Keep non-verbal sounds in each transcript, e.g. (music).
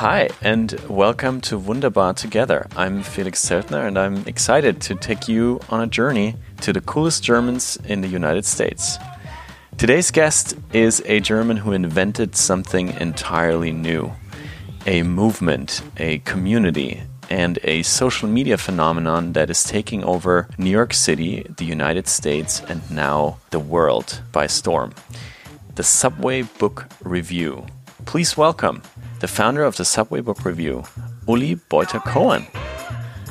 Hi, and welcome to Wunderbar Together. I'm Felix Zeltner, and I'm excited to take you on a journey to the coolest Germans in the United States. Today's guest is a German who invented something entirely new a movement, a community, and a social media phenomenon that is taking over New York City, the United States, and now the world by storm. The Subway Book Review. Please welcome the founder of the Subway Book Review, Uli Beutter Cohen.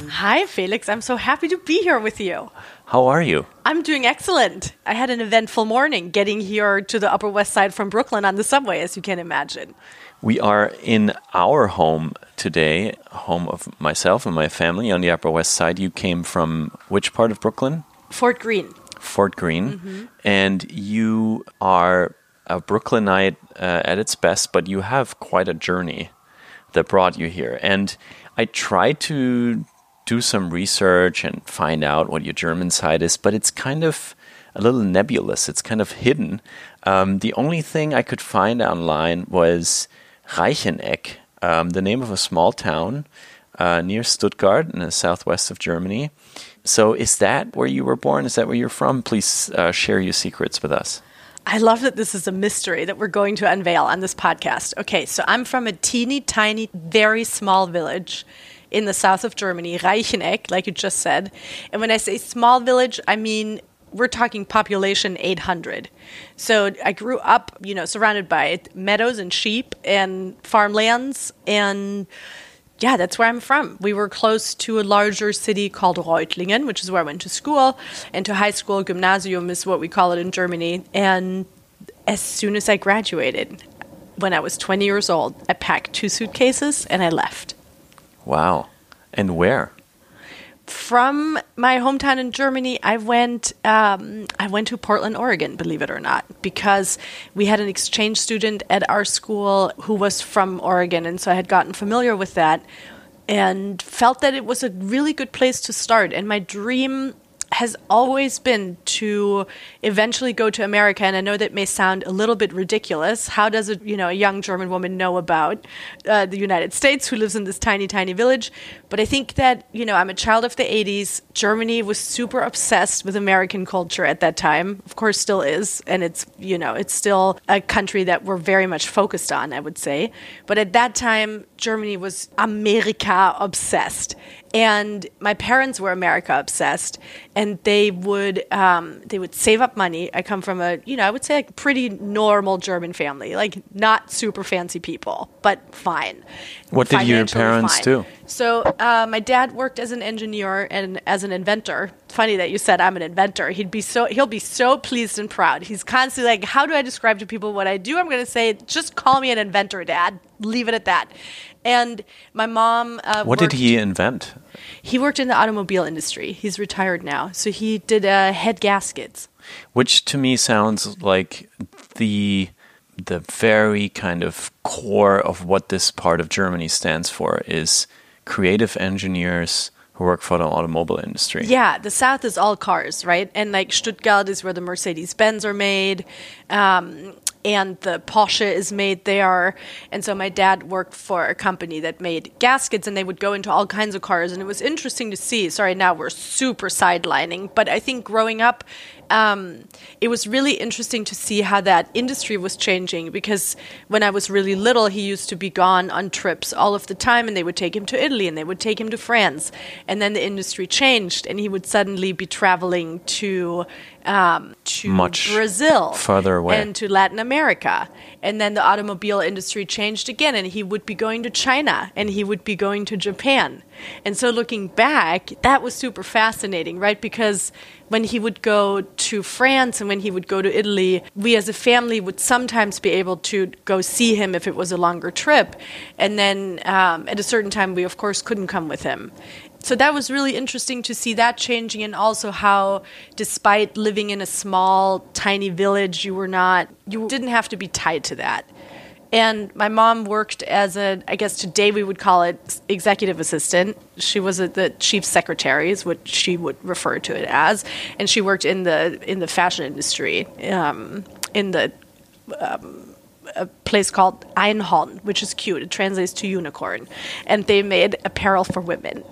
Hi, Felix. I'm so happy to be here with you. How are you? I'm doing excellent. I had an eventful morning getting here to the Upper West Side from Brooklyn on the subway, as you can imagine. We are in our home today, home of myself and my family on the Upper West Side. You came from which part of Brooklyn? Fort Greene. Fort Greene. Mm-hmm. And you are a Brooklynite uh, at its best, but you have quite a journey that brought you here. And I tried to do some research and find out what your German side is, but it's kind of a little nebulous. It's kind of hidden. Um, the only thing I could find online was Reicheneck, um, the name of a small town uh, near Stuttgart in the southwest of Germany. So, is that where you were born? Is that where you're from? Please uh, share your secrets with us. I love that this is a mystery that we're going to unveil on this podcast. Okay, so I'm from a teeny tiny, very small village in the south of Germany, Reicheneck, like you just said. And when I say small village, I mean we're talking population 800. So I grew up, you know, surrounded by meadows and sheep and farmlands and yeah, that's where I'm from. We were close to a larger city called Reutlingen, which is where I went to school, and to high school. Gymnasium is what we call it in Germany. And as soon as I graduated, when I was 20 years old, I packed two suitcases and I left. Wow. And where? from my hometown in Germany, I went um, I went to Portland, Oregon, believe it or not, because we had an exchange student at our school who was from Oregon, and so I had gotten familiar with that and felt that it was a really good place to start. And my dream has always been to eventually go to America, and I know that may sound a little bit ridiculous. How does a you know a young German woman know about uh, the United States who lives in this tiny tiny village? But I think that you know I'm a child of the '80s. Germany was super obsessed with American culture at that time. Of course, still is, and it's you know it's still a country that we're very much focused on. I would say, but at that time, Germany was America obsessed, and my parents were America obsessed, and they would um, they would save up money. I come from a you know I would say like pretty normal German family, like not super fancy people, but fine. What did your parents fine. do? So uh, my dad worked as an engineer and as an inventor. Funny that you said I'm an inventor. He'd be so he'll be so pleased and proud. He's constantly like, "How do I describe to people what I do?" I'm going to say, "Just call me an inventor, Dad. Leave it at that." And my mom. Uh, what worked, did he invent? He worked in the automobile industry. He's retired now, so he did uh, head gaskets. Which to me sounds like the the very kind of core of what this part of Germany stands for is creative engineers who work for the automobile industry. Yeah, the South is all cars, right? And like Stuttgart is where the Mercedes Benz are made. Um, and the Porsche is made there. And so my dad worked for a company that made gaskets, and they would go into all kinds of cars. And it was interesting to see. Sorry, now we're super sidelining, but I think growing up, um, it was really interesting to see how that industry was changing because when I was really little, he used to be gone on trips all of the time, and they would take him to Italy and they would take him to France. And then the industry changed, and he would suddenly be traveling to um, to Much Brazil, further away, and to Latin America. And then the automobile industry changed again, and he would be going to China, and he would be going to Japan. And so, looking back, that was super fascinating, right? Because when he would go to France and when he would go to Italy, we as a family would sometimes be able to go see him if it was a longer trip. And then um, at a certain time, we of course couldn't come with him so that was really interesting to see that changing and also how despite living in a small tiny village you were not you didn't have to be tied to that and my mom worked as a i guess today we would call it executive assistant she was a, the chief secretary is what she would refer to it as and she worked in the in the fashion industry um, in the um, a place called Einhorn, which is cute. It translates to unicorn, and they made apparel for women.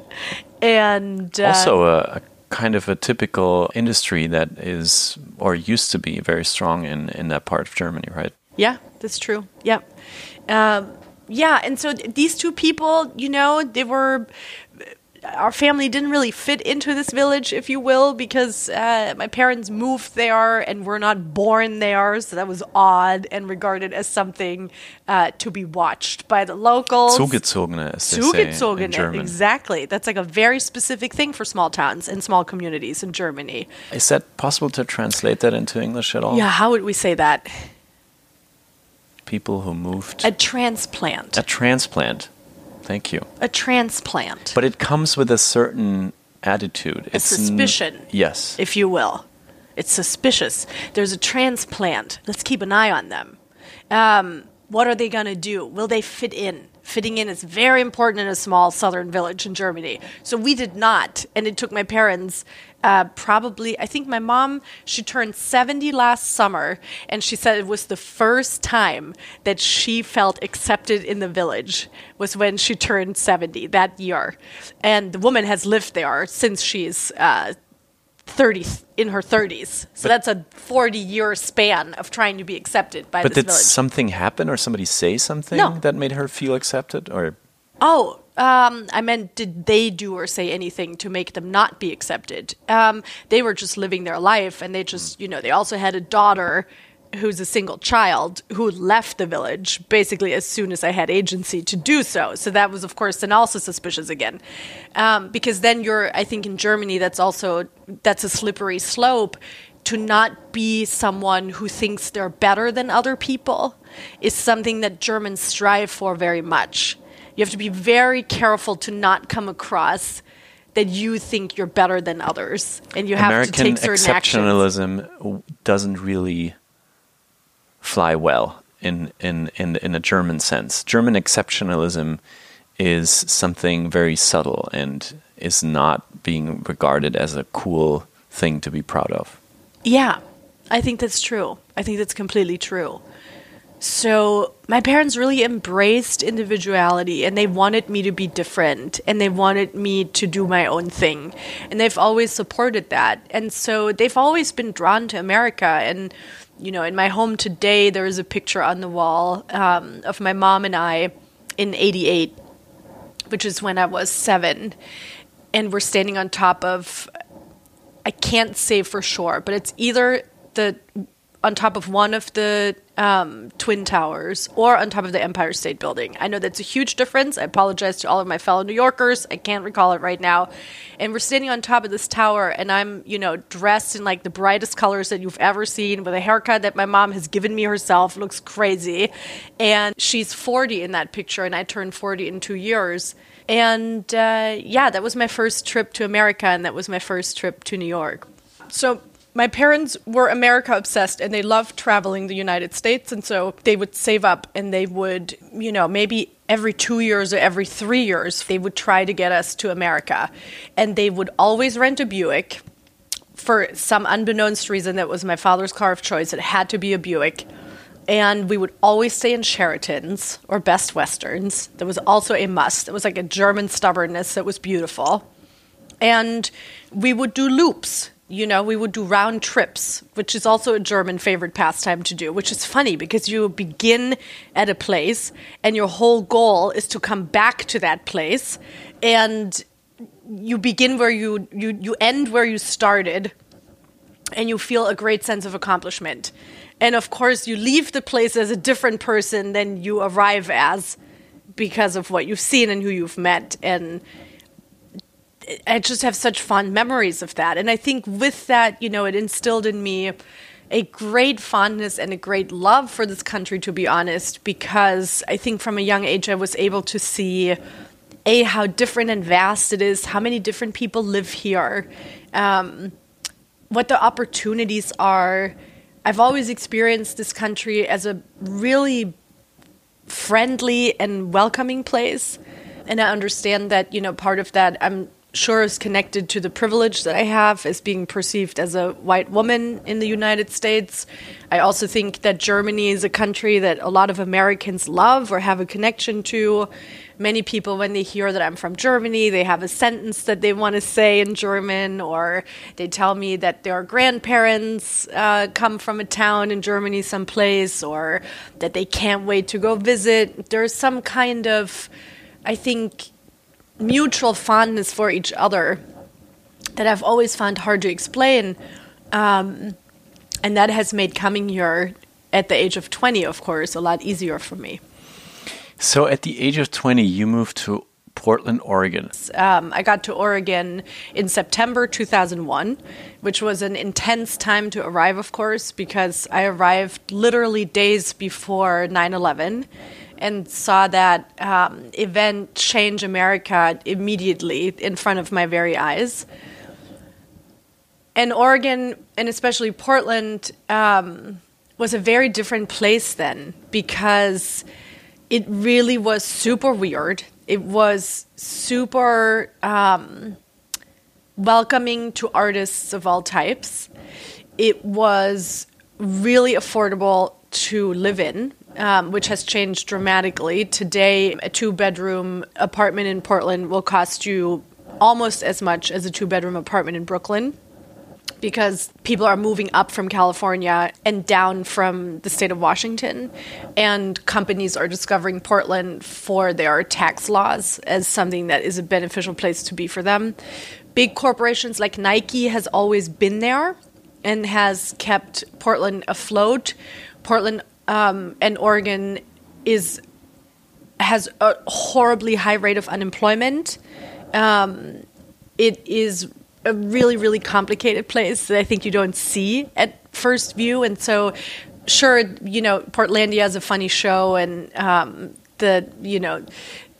And uh, also a, a kind of a typical industry that is or used to be very strong in in that part of Germany, right? Yeah, that's true. Yep. Um, yeah, and so these two people, you know, they were. Our family didn't really fit into this village, if you will, because uh, my parents moved there and were not born there, so that was odd and regarded as something uh, to be watched by the locals. Zugezogene, as they say in German. exactly. That's like a very specific thing for small towns and small communities in Germany. Is that possible to translate that into English at all? Yeah, how would we say that? People who moved A transplant. a transplant. Thank you. A transplant. But it comes with a certain attitude. a It's n- suspicion, yes. if you will. It's suspicious. There's a transplant. Let's keep an eye on them. Um, what are they going to do? Will they fit in? Fitting in is very important in a small southern village in Germany. So we did not. And it took my parents uh, probably, I think my mom, she turned 70 last summer. And she said it was the first time that she felt accepted in the village was when she turned 70 that year. And the woman has lived there since she's uh, 30 in her 30s. So that's a 40 year span of trying to be accepted by But did village. something happen or somebody say something No. that made her feel accepted? Or Oh, um, I meant, did they do or say anything to make them not be accepted? Um, they were just living their life, and they just, you know, they also had a daughter who's a single child who left the village basically as soon as I had agency to do so. So that was, of course, then also suspicious again, um, because then you're, I think, in Germany, that's also that's a slippery slope. To not be someone who thinks they're better than other people is something that Germans strive for very much. You have to be very careful to not come across that you think you're better than others, and you have American to take certain actions. exceptionalism doesn't really fly well in, in, in, in a German sense. German exceptionalism is something very subtle and is not being regarded as a cool thing to be proud of. Yeah, I think that's true. I think that's completely true. So, my parents really embraced individuality and they wanted me to be different and they wanted me to do my own thing. And they've always supported that. And so, they've always been drawn to America. And, you know, in my home today, there is a picture on the wall um, of my mom and I in 88, which is when I was seven. And we're standing on top of I can't say for sure, but it's either the on top of one of the um, twin towers or on top of the Empire State Building. I know that's a huge difference. I apologize to all of my fellow New Yorkers. I can't recall it right now. And we're standing on top of this tower, and I'm, you know, dressed in like the brightest colors that you've ever seen, with a haircut that my mom has given me herself. Looks crazy, and she's 40 in that picture, and I turned 40 in two years. And uh, yeah, that was my first trip to America, and that was my first trip to New York. So my parents were America obsessed and they loved traveling the United States. And so they would save up and they would, you know, maybe every two years or every three years, they would try to get us to America. And they would always rent a Buick. For some unbeknownst reason, that was my father's car of choice. It had to be a Buick. And we would always stay in Sheraton's or Best Westerns. That was also a must. It was like a German stubbornness that was beautiful and we would do loops you know we would do round trips which is also a german favorite pastime to do which is funny because you begin at a place and your whole goal is to come back to that place. And you begin where you you, you end where you started and you feel a great sense of accomplishment. And of course you leave the place as a different person than you arrive as because of what you've seen and who you've met. And I just have such fond memories of that. And I think with that, you know, it instilled in me a great fondness and a great love for this country, to be honest, because I think from a young age I was able to see a how different and vast it is, how many different people live here, um, what the opportunities are. I've always experienced this country as a really friendly and welcoming place, and I understand that you know part of that I'm sure is connected to the privilege that I have as being perceived as a white woman in the United States. I also think that Germany is a country that a lot of Americans love or have a connection to. Many people, when they hear that I'm from Germany, they have a sentence that they want to say in German, or they tell me that their grandparents uh, come from a town in Germany someplace, or that they can't wait to go visit. There's some kind of, I think, mutual fondness for each other that I've always found hard to explain. Um, and that has made coming here at the age of 20, of course, a lot easier for me. So, at the age of 20, you moved to Portland, Oregon. Um, I got to Oregon in September 2001, which was an intense time to arrive, of course, because I arrived literally days before 9 11 and saw that um, event change America immediately in front of my very eyes. And Oregon, and especially Portland, um, was a very different place then because it really was super weird. It was super um, welcoming to artists of all types. It was really affordable to live in um, which has changed dramatically. Today, a two bedroom apartment in Portland will cost you almost as much as a two bedroom apartment in Brooklyn because people are moving up from California and down from the state of Washington. And companies are discovering Portland for their tax laws as something that is a beneficial place to be for them. Big corporations like Nike has always been there and has kept Portland afloat. Portland um, and Oregon is has a horribly high rate of unemployment. Um, it is a really really complicated place that I think you don't see at first view, and so sure you know Portlandia is a funny show, and um, the you know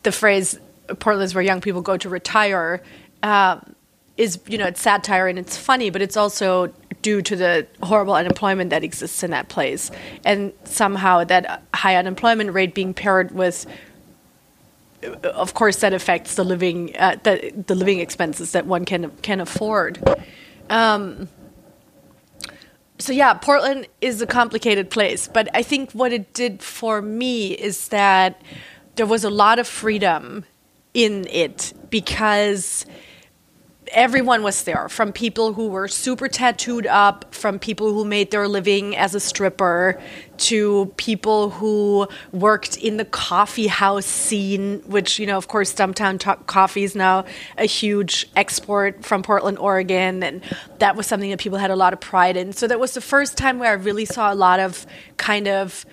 the phrase Portland is where young people go to retire. Um, is you know it's satire and it's funny, but it's also due to the horrible unemployment that exists in that place, and somehow that high unemployment rate being paired with of course that affects the living uh, the, the living expenses that one can can afford. Um, so yeah portland is a complicated place. But i think what it did for me is that there was a lot of freedom in it because everyone was there from people who were super tattooed up from people who made their living as a stripper to people who worked in the coffee house scene which you know of course stumptown coffee is now a huge export from portland oregon and that was something that people had a lot of pride in. So that was the first time where i really saw a lot of kind of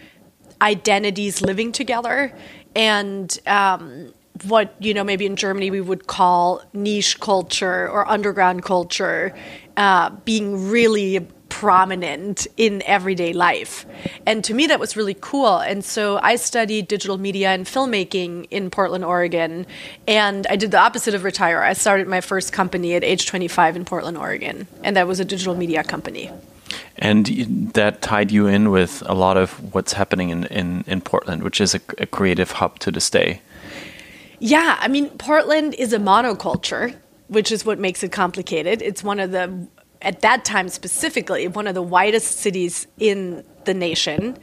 identities living together. And um, what you know maybe in Germany we would call niche culture or underground culture uh, being really prominent in everyday life. And to me, that was really cool. And so I studied digital media and filmmaking in Portland, Oregon. And I did the opposite of retire. I started my first company at age 25 in Portland, Oregon. And that was a digital media company. And that tied you in with a lot of what's happening in, in, in Portland, which is a, a creative hub to this day. Yeah, I mean, Portland is a monoculture, which is what makes it complicated. It's one of the, at that time specifically, one of the whitest cities in the nation.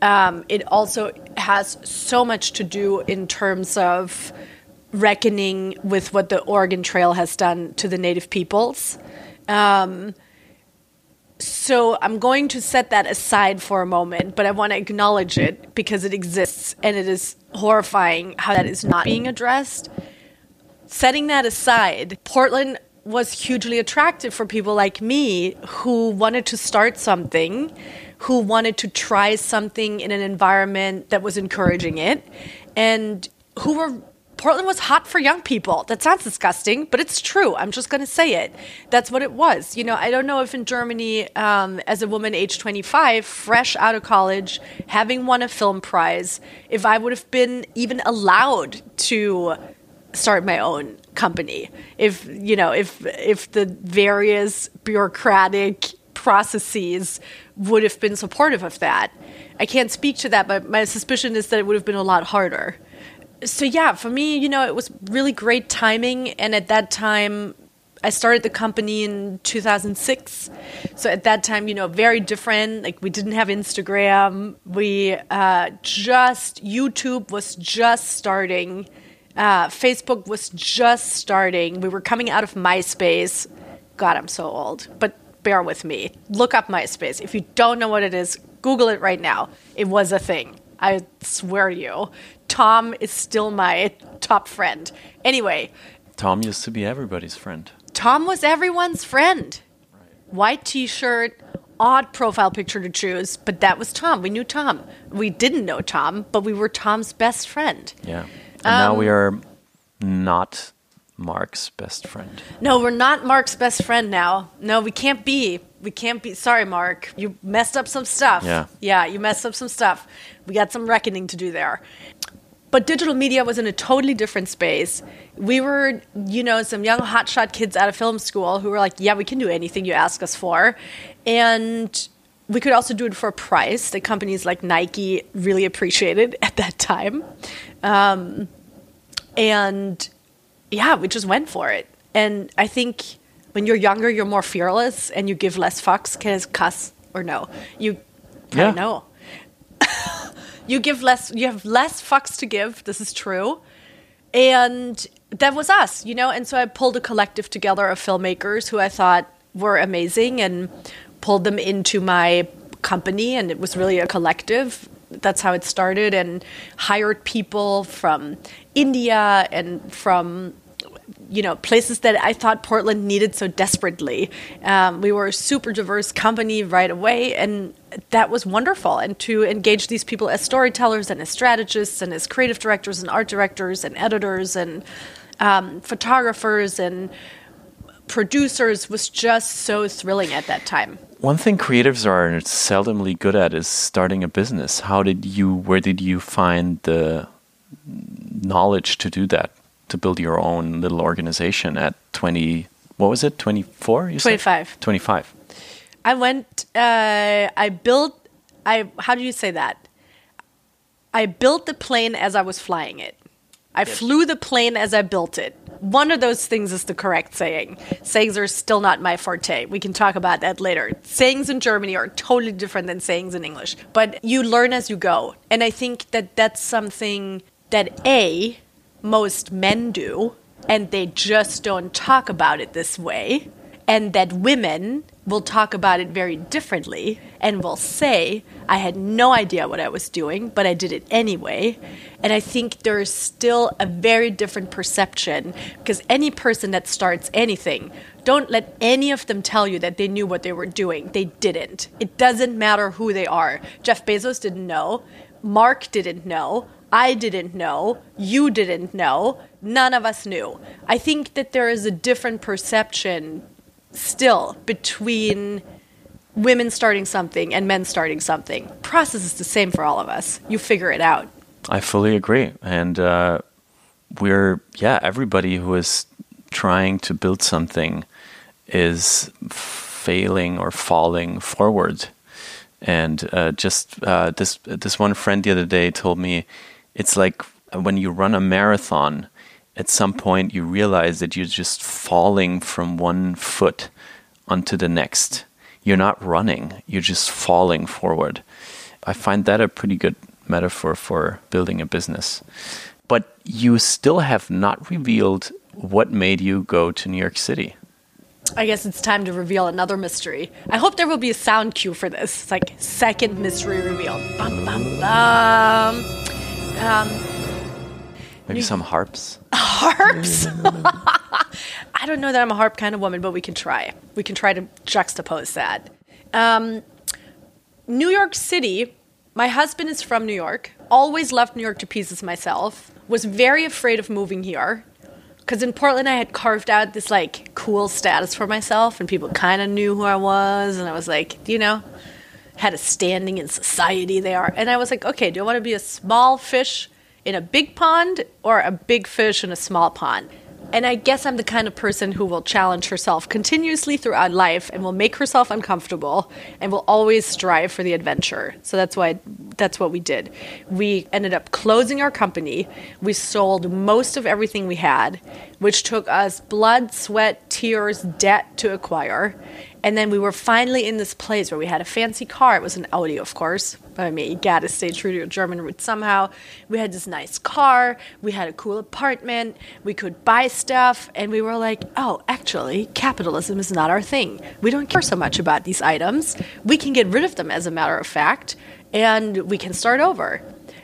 Um, it also has so much to do in terms of reckoning with what the Oregon Trail has done to the native peoples. Um, so I'm going to set that aside for a moment, but I want to acknowledge it because it exists and it is horrifying how that is not being addressed. Setting that aside, Portland was hugely attractive for people like me who wanted to start something, who wanted to try something in an environment that was encouraging it, and who were Portland was hot for young people. That sounds disgusting, but it's true. I'm just going to say it. That's what it was. You know, I don't know if in Germany, um, as a woman age 25, fresh out of college, having won a film prize, if I would have been even allowed to start my own company. If, you know, if, if the various bureaucratic processes would have been supportive of that. I can't speak to that, but my suspicion is that it would have been a lot harder so yeah, for me, you know, it was really great timing. And at that time, I started the company in 2006. So at that time, you know, very different. Like we didn't have Instagram. We uh, just, YouTube was just starting. Uh, Facebook was just starting. We were coming out of MySpace. God, I'm so old. But bear with me. Look up MySpace. If you don't know what it is, Google it right now. It was a thing. I swear to you. Tom is still my top friend. Anyway, Tom used to be everybody's friend. Tom was everyone's friend. White t shirt, odd profile picture to choose, but that was Tom. We knew Tom. We didn't know Tom, but we were Tom's best friend. Yeah. And now we um, are not Mark's best friend. No, we're not Mark's best friend now. No, we can't be. We can't be. Sorry, Mark. You messed up some stuff. Yeah. Yeah, you messed up some stuff. We got some reckoning to do there. But digital media was in a totally different space. We were, you know, some young hotshot kids out of film school who were like, yeah, we can do anything you ask us for. And we could also do it for a price that companies like Nike really appreciated (laughs) at that time. Um, and yeah, we just went for it. And I think when you're younger, you're more fearless and you give less fucks. Can I cuss or no? You Yeah. know. You give less. You have less fucks to give. This is true. And that was us, you know. And so I pulled a collective together of filmmakers who I thought were amazing and pulled them into my company. And it was really a collective. That's how it started. And hired people from India and from you know places that I thought Portland needed so desperately. Um, we were a super diverse company right away, and that was wonderful. And to engage these people as storytellers and as strategists and as creative directors and art directors and editors and um, photographers and producers was just so thrilling at that time. One thing creatives are seldomly good at is starting a business. How did you, where did you find the knowledge to do that? To build your own little organization at 20, what was it, 24? You said? 25. 25. I went. Uh, I built. I. How do you say that? I built the plane as I was flying it. I flew the plane as I built it. One of those things is the correct saying. Sayings are still not my forte. We can talk about that later. Sayings in Germany are totally different than sayings in English, but you learn as you go. And I think that that's something that A, most men do, and they just don't talk about it this way and that women will talk about it very differently and will say, I had no idea what I was doing, but I did it anyway. And I think there is still a very different perception because any person that starts anything, don't let any of them tell you that they knew what they were doing. They didn't. It doesn't matter who they are. Jeff Bezos didn't know, Mark didn't know. I didn't know, you didn't know, none of us knew. I think that there is a different perception still between women starting something and men starting something. Process is the same for all of us. You figure it out. I fully agree. And uh, we're, yeah, everybody who is trying to build something is failing or falling forward. And uh, just uh, this this one friend the other day told me it's like when you run a marathon. At some point, you realize that you're just falling from one foot onto the next. You're not running; you're just falling forward. I find that a pretty good metaphor for building a business. But you still have not revealed what made you go to New York City. I guess it's time to reveal another mystery. I hope there will be a sound cue for this. It's like second mystery reveal. Bum, bum, bum. Um, Maybe some harps. harps. (laughs) I don't know that I'm a harp kind of woman, but we can try. We can try to juxtapose that. Um, New York City. My husband is from New York. Always loved New York to pieces myself. Was very afraid of moving here because in Portland I had carved out this like cool status for myself, and people kind of knew who I was, and I was like, you know, had a standing in society there, and I was like, okay, do I want to be a small fish in a big pond or a big fish in a small pond? And I guess I'm the kind of person who will challenge herself continuously throughout life and will make herself uncomfortable and will always strive for the adventure. So that's why that's what we did. We ended up closing our company. We sold most of everything we had, which took us blood, sweat, tears, debt to acquire. And then we were finally in this place where we had a fancy car. It was an Audi, of course. I mean, you gotta stay true to your German roots somehow. We had this nice car. We had a cool apartment. We could buy stuff. And we were like, oh, actually, capitalism is not our thing. We don't care so much about these items. We can get rid of them, as a matter of fact, and we can start over.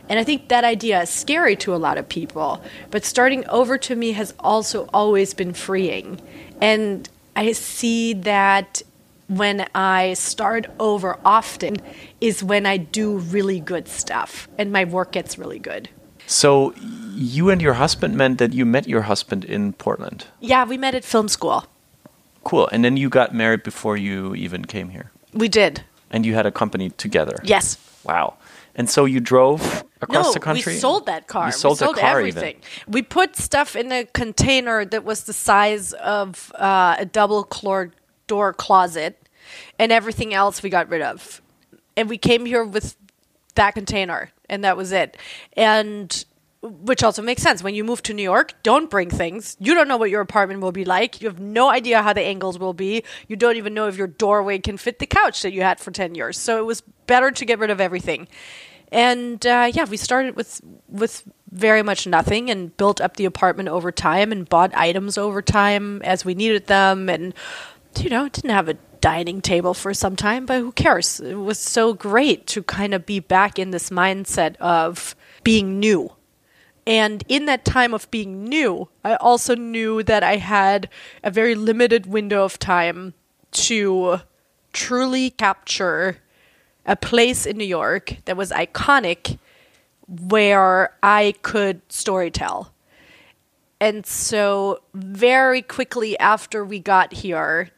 And I think that idea is scary to a lot of people. But starting over to me has also always been freeing. And I see that when I start over often is when I do really good stuff and my work gets really good. So, you and your husband meant that you met your husband in Portland? Yeah, we met at film school. Cool. And then you got married before you even came here? We did. And you had a company together? Yes. Wow. And so you drove across no, the country? We sold that car. You sold, we sold car everything. Even. We put stuff in a container that was the size of uh, a double door closet, and everything else we got rid of. And we came here with that container, and that was it. And which also makes sense. When you move to New York, don't bring things. You don't know what your apartment will be like. You have no idea how the angles will be. You don't even know if your doorway can fit the couch that you had for 10 years. So it was better to get rid of everything. And uh, yeah, we started with with very much nothing and built up the apartment over time and bought items over time as we needed them and you know, didn't have a dining table for some time, but who cares? It was so great to kind of be back in this mindset of being new and in that time of being new, I also knew that I had a very limited window of time to truly capture a place in New York that was iconic where I could storytell. And so, very quickly after we got here,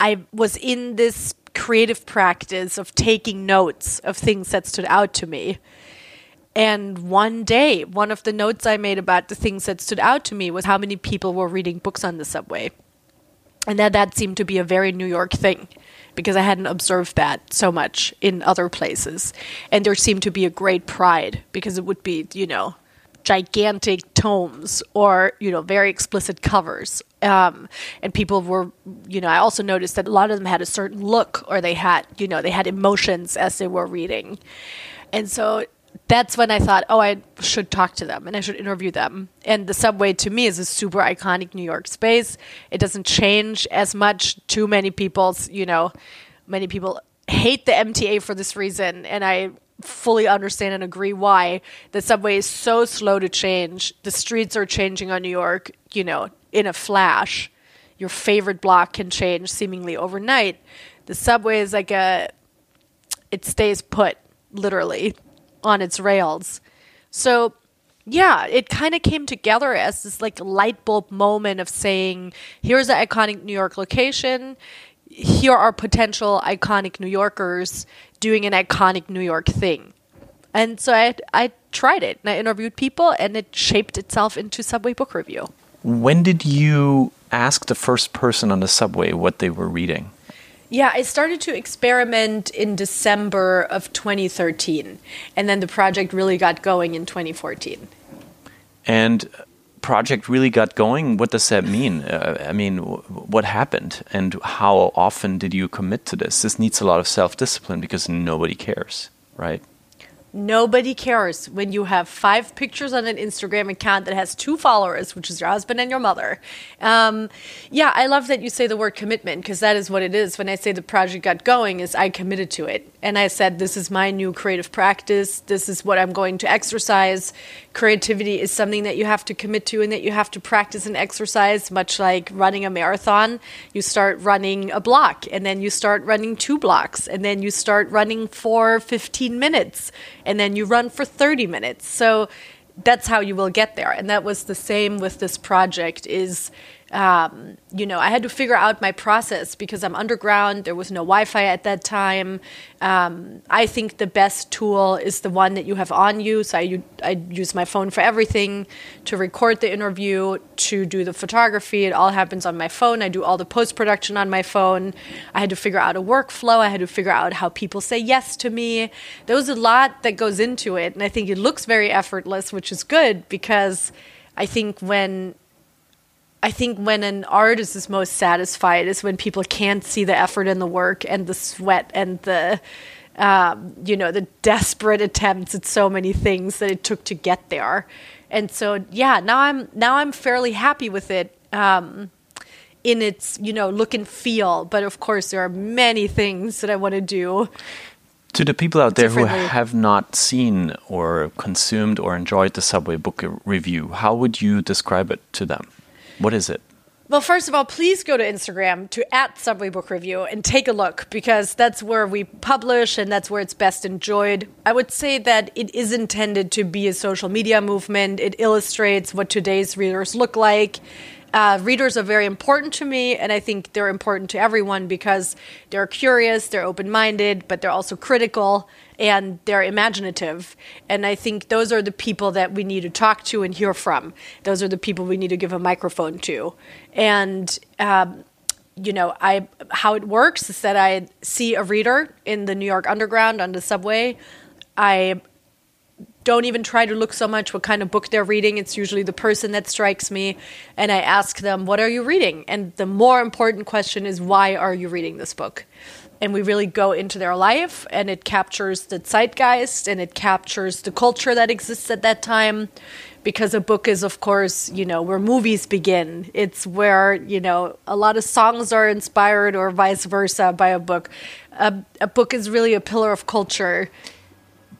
I was in this creative practice of taking notes of things that stood out to me. And one day, one of the notes I made about the things that stood out to me was how many people were reading books on the subway. And that that seemed to be a very New York thing because I hadn't observed that so much in other places. And there seemed to be a great pride because it would be, you know, gigantic tomes or, you know, very explicit covers. Um, and people were, you know, I also noticed that a lot of them had a certain look or they had, you know, they had emotions as they were reading. And so that's when I thought, oh, I should talk to them and I should interview them. And the subway to me is a super iconic New York space. It doesn't change as much. Too many people's, you know, many people hate the MTA for this reason, and I fully understand and agree why. The subway is so slow to change. The streets are changing on New York, you know, in a flash. Your favorite block can change seemingly overnight. The subway is like a, it stays put, literally on its rails. So, yeah, it kind of came together as this like light bulb moment of saying, here's an iconic New York location. Here are potential iconic New Yorkers doing an iconic New York thing. And so I, I tried it and I interviewed people and it shaped itself into Subway Book Review. When did you ask the first person on the subway what they were reading? Yeah, I started to experiment in December of 2013, and then the project really got going in 2014. And project really got going. What does that mean? Uh, I mean, what happened, and how often did you commit to this? This needs a lot of self discipline because nobody cares, right? Nobody cares when you have five pictures on an Instagram account that has two followers, which is your husband and your mother. Um, yeah, I love that you say the word commitment because that is what it is. When I say the project got going, is I committed to it and I said, "This is my new creative practice. This is what I'm going to exercise." Creativity is something that you have to commit to and that you have to practice and exercise. Much like running a marathon, you start running a block, and then you start running two blocks, and then you start running for 15 minutes and then you run for 30 minutes. So that's how you will get there. And that was the same with this project is um, you know, I had to figure out my process because I'm underground. There was no Wi Fi at that time. Um, I think the best tool is the one that you have on you. So I, I use my phone for everything to record the interview, to do the photography. It all happens on my phone. I do all the post production on my phone. I had to figure out a workflow. I had to figure out how people say yes to me. There was a lot that goes into it. And I think it looks very effortless, which is good because I think when I think when an artist is most satisfied is when people can't see the effort and the work and the sweat and the um, you know the desperate attempts at so many things that it took to get there. And so yeah, now I'm now I'm fairly happy with it. Um, in its you know look and feel but of course there are many things that i want to do to the people out there who have not seen or consumed or enjoyed the subway book review how would you describe it to them what is it? Well, first of all, please go to Instagram to at Subway Book Review and take a look because that's where we publish and that's where it's best enjoyed. I would say that it is intended to be a social media movement. It illustrates what today's readers look like. Uh, readers are very important to me, and I think they're important to everyone because they're curious, they're open minded, but they're also critical and they're imaginative. And I think those are the people that we need to talk to and hear from. Those are the people we need to give a microphone to. And, um, you know, I how it works is that I see a reader in the New York Underground on the subway. I don't even try to look so much what kind of book they're reading. It's usually the person that strikes me. And I ask them, What are you reading? And the more important question is, Why are you reading this book? And we really go into their life and it captures the zeitgeist and it captures the culture that exists at that time. Because a book is of course you know where movies begin. It's where you know a lot of songs are inspired or vice versa by a book. A, a book is really a pillar of culture.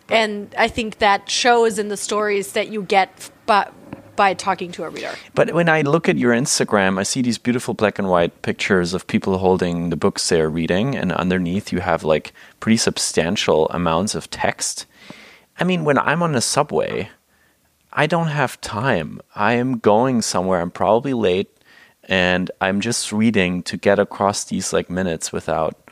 And i think that shows in the stories that you get but by talking to a reader. But when I look at your Instagram, I see these beautiful black and white pictures of people holding the books they're reading, and underneath you have like pretty substantial amounts of text. I mean, when I'm on a subway, I don't have time. I am going somewhere, I'm probably late, and I'm just reading to get across these like minutes without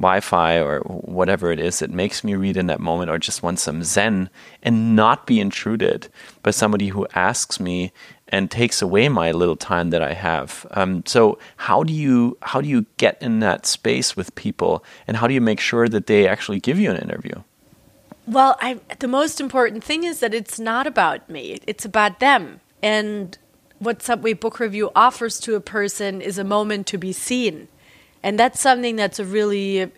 Wi-Fi or whatever it is, it makes me read in that moment or just want some zen and not be intruded by somebody who asks me and takes away my little time that I have. Um, so how do you how do you get in that space with people and how do you make sure that they actually give you an interview? Well, I, the most important thing is that it's not about me; it's about them. And what Subway Book Review offers to a person is a moment to be seen and that's something that's a really,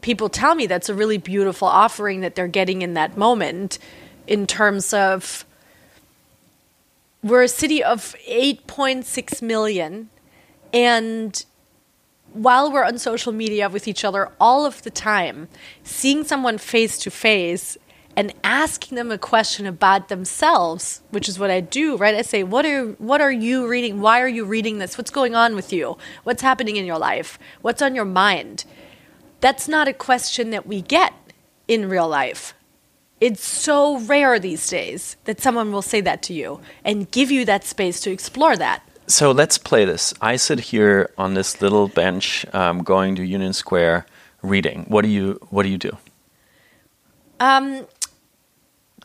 people tell me that's a really beautiful offering that they're getting in that moment in terms of, we're a city of 8.6 million. And while we're on social media with each other all of the time, seeing someone face to face and asking them a question about themselves, which is what I do, right? I say, "What are what are you reading? Why are you reading this? What's going on with you? What's happening in your life? What's on your mind?" That's not a question that we get in real life. It's so rare these days that someone will say that to you and give you that space to explore that. So let's play this. I sit here on this little bench, um, going to Union Square, reading. What do you What do you do? Um,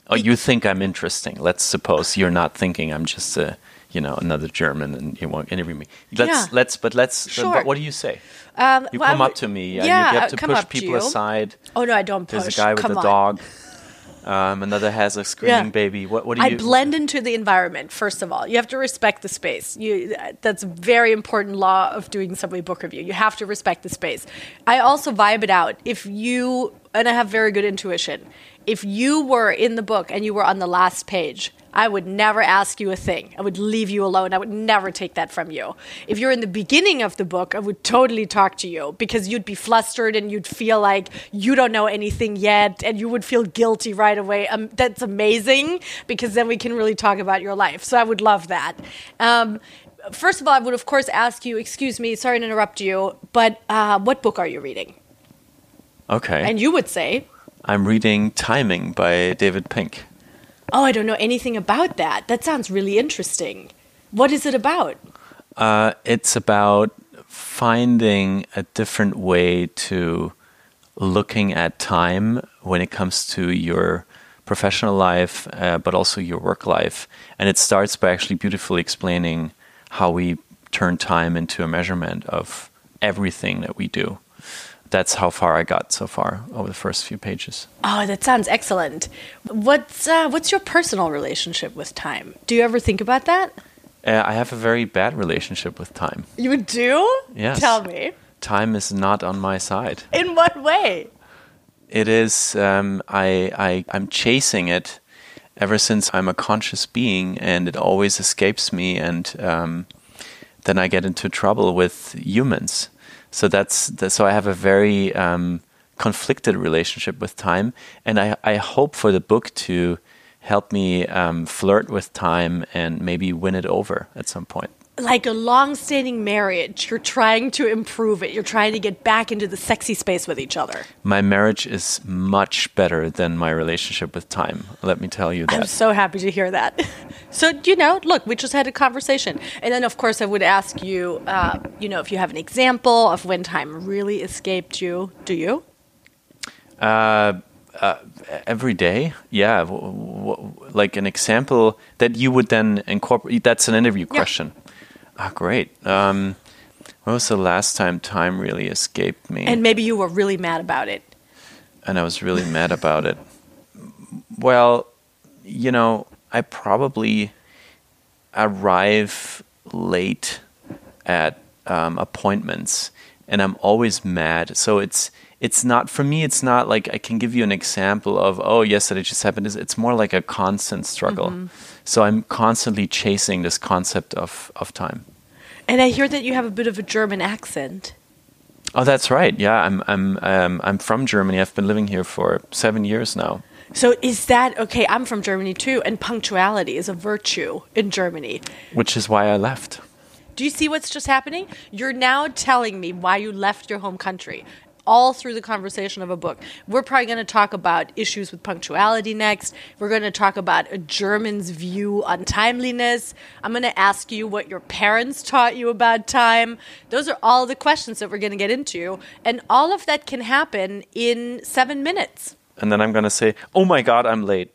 oh, you think I'm interesting. Let's suppose you're not thinking I'm just a, you know, another German and you won't interview me. Let's, yeah. let's, but let's, sure. But what do you say? Um, you well, come up to me. Yeah, yeah you have to push people aside. Oh no, I don't push. There's a guy with come a dog. Um, another has a screaming yeah. baby. What, what do you? I blend into the environment. First of all, you have to respect the space. You that's a very important law of doing subway book review. You have to respect the space. I also vibe it out. If you and I have very good intuition if you were in the book and you were on the last page, I would never ask you a thing. I would leave you alone. I would never take that from you. If you're in the beginning of the book, I would totally talk to you because you'd be flustered and you'd feel like you don't know anything yet and you would feel guilty right away. Um, that's amazing because then we can really talk about your life. So I would love that. Um, first of all, I would, of course, ask you, excuse me, sorry to interrupt you, but uh, what book are you reading? Okay. And you would say, I'm reading Timing by David Pink. Oh, I don't know anything about that. That sounds really interesting. What is it about? Uh, it's about finding a different way to looking at time when it comes to your professional life, uh, but also your work life. And it starts by actually beautifully explaining how we turn time into a measurement of everything that we do. That's how far I got so far over the first few pages. Oh, that sounds excellent. What's uh, what's your personal relationship with time? Do you ever think about that? Uh, I have a very bad relationship with time. You do? Yes. Tell me. Time is not on my side. In what way? It is. Um, I, I I'm chasing it ever since I'm a conscious being, and it always escapes me, and um, then I get into trouble with humans. So that's, that's so I have a very um, conflicted relationship with time, and I I hope for the book to help me um, flirt with time and maybe win it over at some point. Like a long-standing marriage, you're trying to improve it. You're trying to get back into the sexy space with each other. My marriage is much better than my relationship with time. Let me tell you that. I'm so happy to hear that. (laughs) So, you know, look, we just had a conversation. And then, of course, I would ask you, uh, you know, if you have an example of when time really escaped you. Do you? Uh, uh, every day, yeah. W- w- like an example that you would then incorporate. That's an interview Yeah. Ah, great. Um, when was the last time time really escaped me? And maybe you were really mad about it. and I was really mad about it. Well, you know, I probably arrive late at um, appointments, and I'm always mad. So it's it's not for me. It's not like I can give you an example of oh yes, that it just happened. It's- It's more like a constant struggle. So I'm constantly chasing this concept of of time. And I hear that you have a bit of a German accent. Oh, that's right. Yeah, I'm I'm um, I'm from Germany. I've been living here for seven years now. So is that okay? I'm from Germany too, and punctuality is a virtue in Germany. which is why I left. Do you see what's just happening? You're now telling me why you left your home country. All through the conversation of a book. We're probably going to talk about issues with punctuality next. We're going to talk about a German's view on timeliness. I'm going to ask you what your parents taught you about time. Those are all the questions that we're going to get into. And all of that can happen in seven minutes. And then I'm going to say, oh my God, I'm late.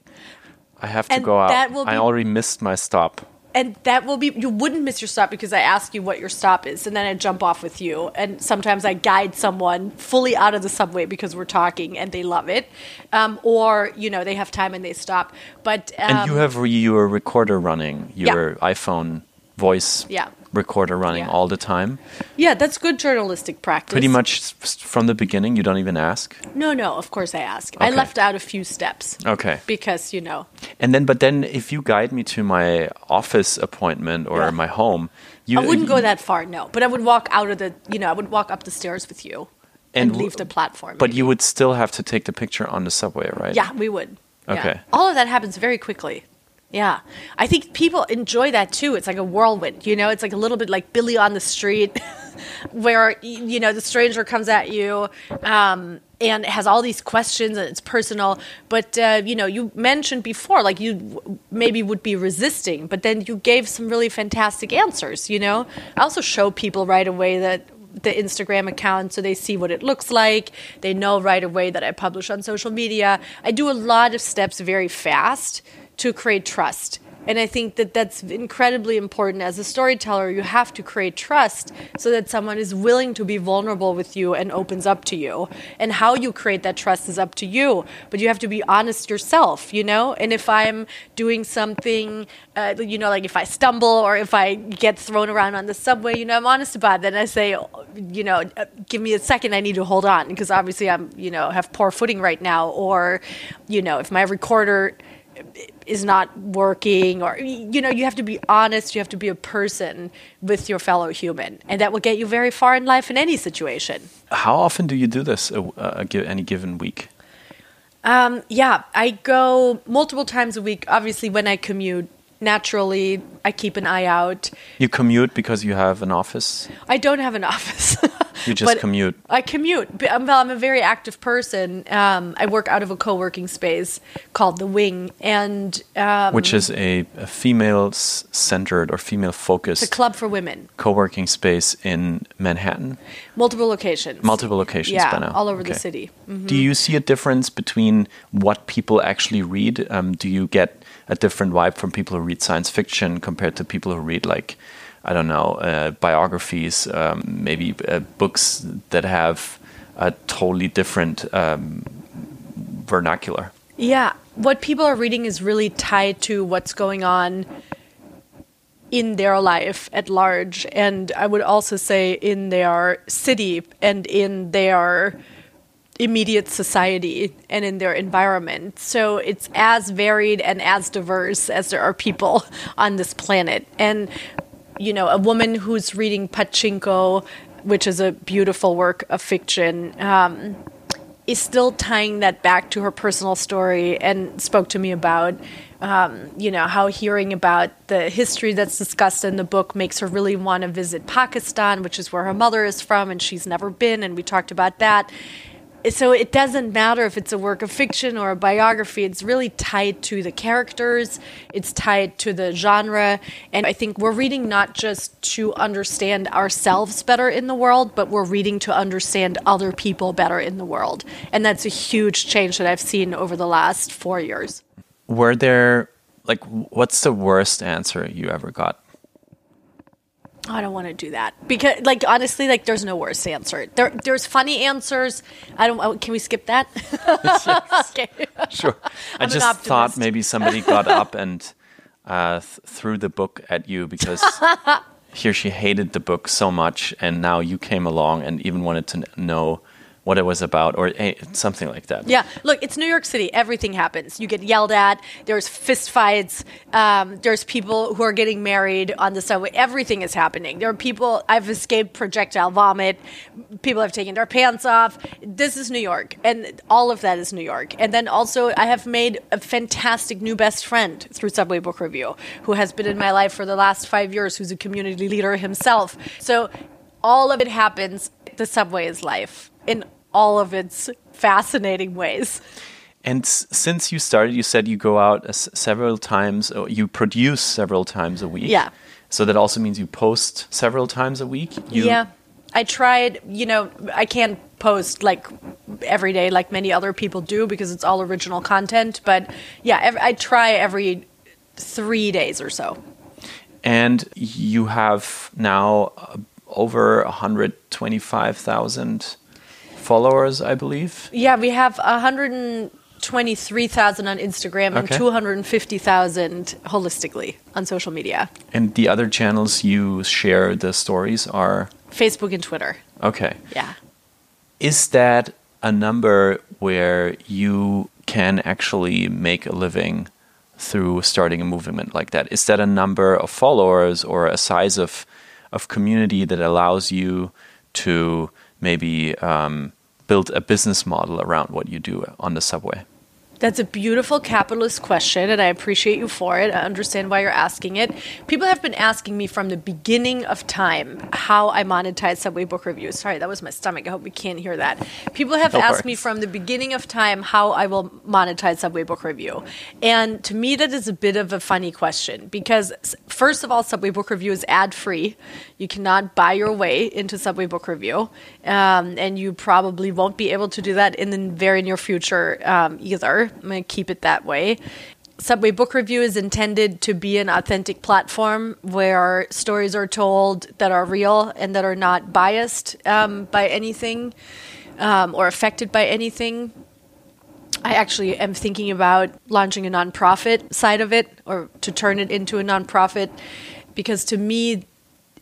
I have to And go out. that will I already missed my stop. And that will be you wouldn't miss your stop because I ask you what your stop is, and then I jump off with you. And sometimes I guide someone fully out of the subway because we're talking and they love it, um, or you know they have time and they stop. But um, and you have re- your recorder running, your iPhone voice Yeah. Recorder running Yeah. all the time. yeah, that's good journalistic practice. Pretty much from the beginning, you don't even ask. No, no, of course I ask. I left out a few steps Okay. because you know. And then, but then if you guide me to my office appointment or Yeah. my home, you I wouldn't go that far, no. But I would walk out of the, you know, I would walk up the stairs with you and, And leave the platform. But maybe. you would still have to take the picture on the subway, right? Yeah, we would. Yeah. Okay. All of that happens very quickly. Yeah. I think people enjoy that too. It's like a whirlwind, you know? It's like a little bit like Billy on the street, (laughs) where, you know, the stranger comes at you um, and has all these questions and it's personal. But, uh, you know, you mentioned before, like you maybe would be resisting, but then you gave some really fantastic answers, you know? I also show people right away that the Instagram account so they see what it looks like. They know right away that I publish on social media. I do a lot of steps very fast to create trust. And I think that that's incredibly important. As a storyteller, you have to create trust so that someone is willing to be vulnerable with you and opens up to you. And how you create that trust is up to you. But you have to be honest yourself, you know? And if I'm doing something, uh, you know, like if I stumble or if I get thrown around on the subway, you know, I'm honest about that. And I say, you know, uh, give me a second, I need to hold on because obviously I'm, you know, have poor footing right now. Or, you know, if my recorder is not working or you know you have to be honest you have to be a person with your fellow human and that will get you very far in life in any situation How often do you do this a, a, gi- any given week? um, yeah i go multiple times a week obviously when i commute naturally i keep an eye out You commute because you have an office. i don't have an (laughs) office You just commute. I commute. I'm, well, I'm a very active person. Um, I work out of a co-working space called the Wing, and um, which is a, a female centered or female focused it's a club for women, co-working space in Manhattan. multiple locations, Multiple locations yeah, by now. all over the city. Mm-hmm. Do you see a difference between what people actually read? Um, do you get a different vibe from people who read science fiction compared to people who read like I don't know uh, biographies, um, maybe uh, books that have a totally different um, vernacular? Yeah, what people are reading is really tied to what's going on in their life at large, and I would also say in their city and in their immediate society and in their environment. So it's as varied and as diverse as there are people on this planet. And, you know, a woman who's reading Pachinko, which is a beautiful work of fiction, um, is still tying that back to her personal story and spoke to me about um, you know how hearing about the history that's discussed in the book makes her really want to visit pakistan which is where her mother is from and she's never been and we talked about that so it doesn't matter if it's a work of fiction or a biography. It's really tied to the characters. It's tied to the genre. And i think we're reading not just to understand ourselves better in the world but we're reading to understand other people better in the world. And that's a huge change that i've seen over the last four years. Were there like what's the worst answer you ever got? I don't want to do that because, like, honestly, like, there's no worse answer. There, there's funny answers. I don't. oh, Can we skip that? (laughs) okay. Sure. I just thought maybe somebody got up and uh, th- threw the book at you because (laughs) he or she hated the book so much, and now you came along and even wanted to kn- know what it was about, or something like that. Yeah, look, it's New York City. Everything happens. You get yelled at. There's fist fights. Um, there's people who are getting married on the subway. Everything is happening. There are people. I've escaped projectile vomit. People have taken their pants off. This is New York, and all of that is New York. And then also, I have made a fantastic new best friend through Subway Book Review, who has been in my life for the last five years. Who's a community leader himself. So all of it happens. The subway is life in all of its fascinating ways. And s- since you started, you said you go out s- several times, or you produce several times a week. Yeah. So that also means you post several times a week. You, yeah. I tried, you know, I can't post like every day like many other people do because it's all original content. But yeah, ev- I try every three days or so. And you have now uh, over 125,000 followers, I believe. Yeah, we have 123,000 on Instagram and 250,000 holistically on social media And the other channels you share the stories are Facebook and Twitter. okay. Yeah. Is that a number where you can actually make a living through starting a movement like that? Is that a number of followers or a size of of community that allows you to maybe um, build a business model around what you do on the subway? That's a beautiful capitalist question, and I appreciate you for it. I understand why you're asking it. People have been asking me from the beginning of time how I monetize Subway Book Reviews. Sorry, that was my stomach. I hope you can't hear that. People have asked me from the beginning of time how I will monetize Subway Book Review. And to me, that is a bit of a funny question because, first of all, Subway Book Review is ad free. You cannot buy your way into Subway Book Review. Um, and you probably won't be able to do that in the very near future um, either. I'm going to keep it that way. Subway Book Review is intended to be an authentic platform where stories are told that are real and that are not biased um, by anything um, or affected by anything. I actually am thinking about launching a nonprofit side of it or to turn it into a nonprofit because to me,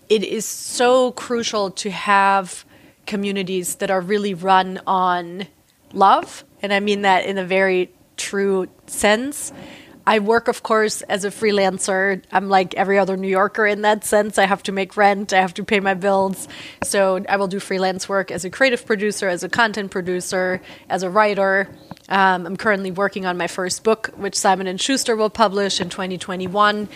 it is so crucial to have communities that are really run on love. And I mean that in a very true sense. I work, of course, as a freelancer. I'm like every other New Yorker in that sense. I have to make rent, I have to pay my bills. So I will do freelance work as a creative producer, as a content producer, as a writer. Um, I'm currently working on my first book, which Simon and Schuster will publish in 2021.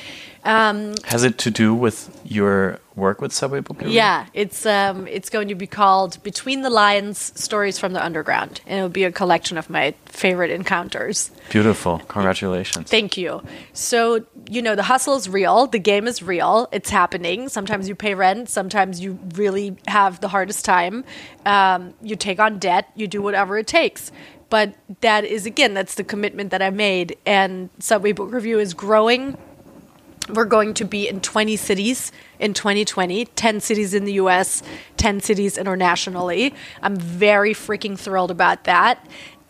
Um, Has it to do with your work with Subway Book yeah, it's um, it's going to be called Between the Lines: Stories from the Underground, and it'll be a collection of my favorite encounters. Beautiful. Congratulations. Thank you. So, you know, the hustle is real, the game is real, it's happening. Sometimes you pay rent, sometimes you really have the hardest time. Um, you take on debt, you do whatever it takes. But that is, again, that's the commitment that I made. And Subway Book Review is growing. We're going to be in 20 cities in 2020, 10 cities in the US, 10 cities internationally. I'm very freaking thrilled about that.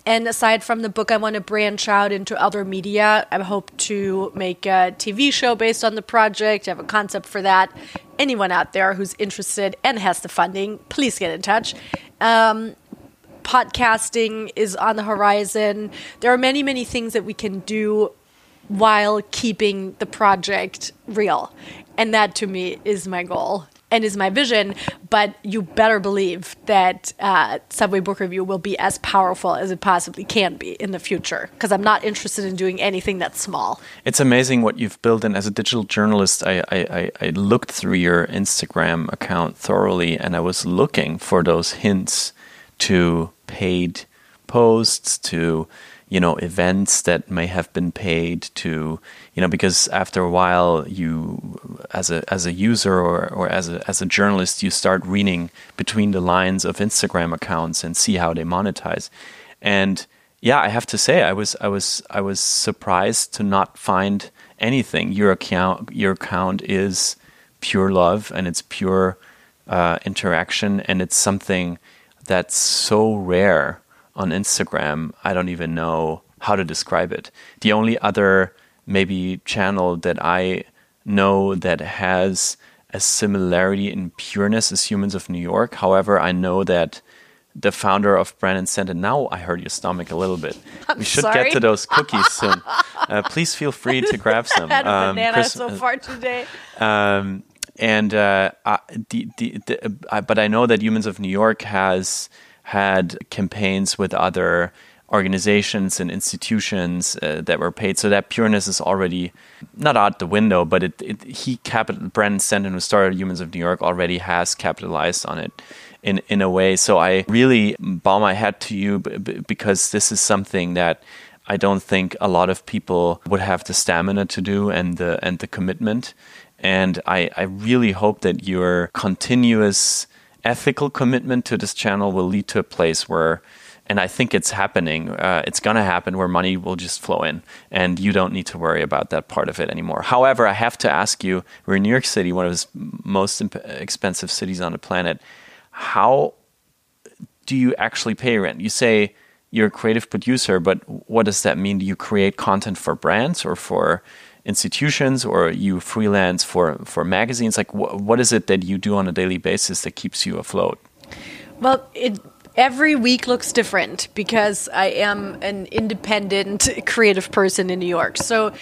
And aside from the book, I want to branch out into other media. I hope to make a TV show based on the project. I have a concept for that. Anyone out there who's interested and has the funding, please get in touch. Um, podcasting is on the horizon. There are many, many things that we can do while keeping the project real. And that to me is my goal and is my vision. But you better believe that uh, Subway Book Review will be as powerful as it possibly can be in the future because I'm not interested in doing anything that's small. It's amazing what you've built. And as a digital journalist, I, I, I- I looked through your Instagram account thoroughly and I was looking for those hints to paid posts, to you know events that may have been paid to you know because after a while you as a as a user or, or as a as a journalist you start reading between the lines of Instagram accounts and see how they monetize. And yeah I have to say I was I was I was surprised to not find anything. Your account your account is pure love and it's pure uh, interaction and it's something that's so rare on Instagram. I don't even know how to describe it. The only other maybe channel that I know that has a similarity in pureness is Humans of New York. However, I know that the founder of Brandon Sent, and now I hurt your stomach a little bit. (laughs) we should sorry. get to those cookies soon. Uh, please feel free to grab some. (laughs) I had a Um, banana Chris- so far today. um, and uh, uh, the, the, the, uh, but I know that Humans of New York has had campaigns with other organizations and institutions uh, that were paid. So that pureness is already not out the window, but it, it he capital Brandon Stanton, who started Humans of New York, already has capitalized on it in in a way. So I really bow my hat to you b- b- because this is something that. I don't think a lot of people would have the stamina to do and the and the commitment. And I, I really hope that your continuous ethical commitment to this channel will lead to a place where, and I think it's happening, uh, it's going to happen where money will just flow in and you don't need to worry about that part of it anymore. However, I have to ask you we're in New York City, one of the most expensive cities on the planet. How do you actually pay rent? You say you're a creative producer, but what does that mean? Do you create content for brands or for institutions, or you freelance for for magazines? Like, wh- what is it that you do on a daily basis that keeps you afloat? Well, it every week looks different because I am an independent (laughs) creative person in New York. So,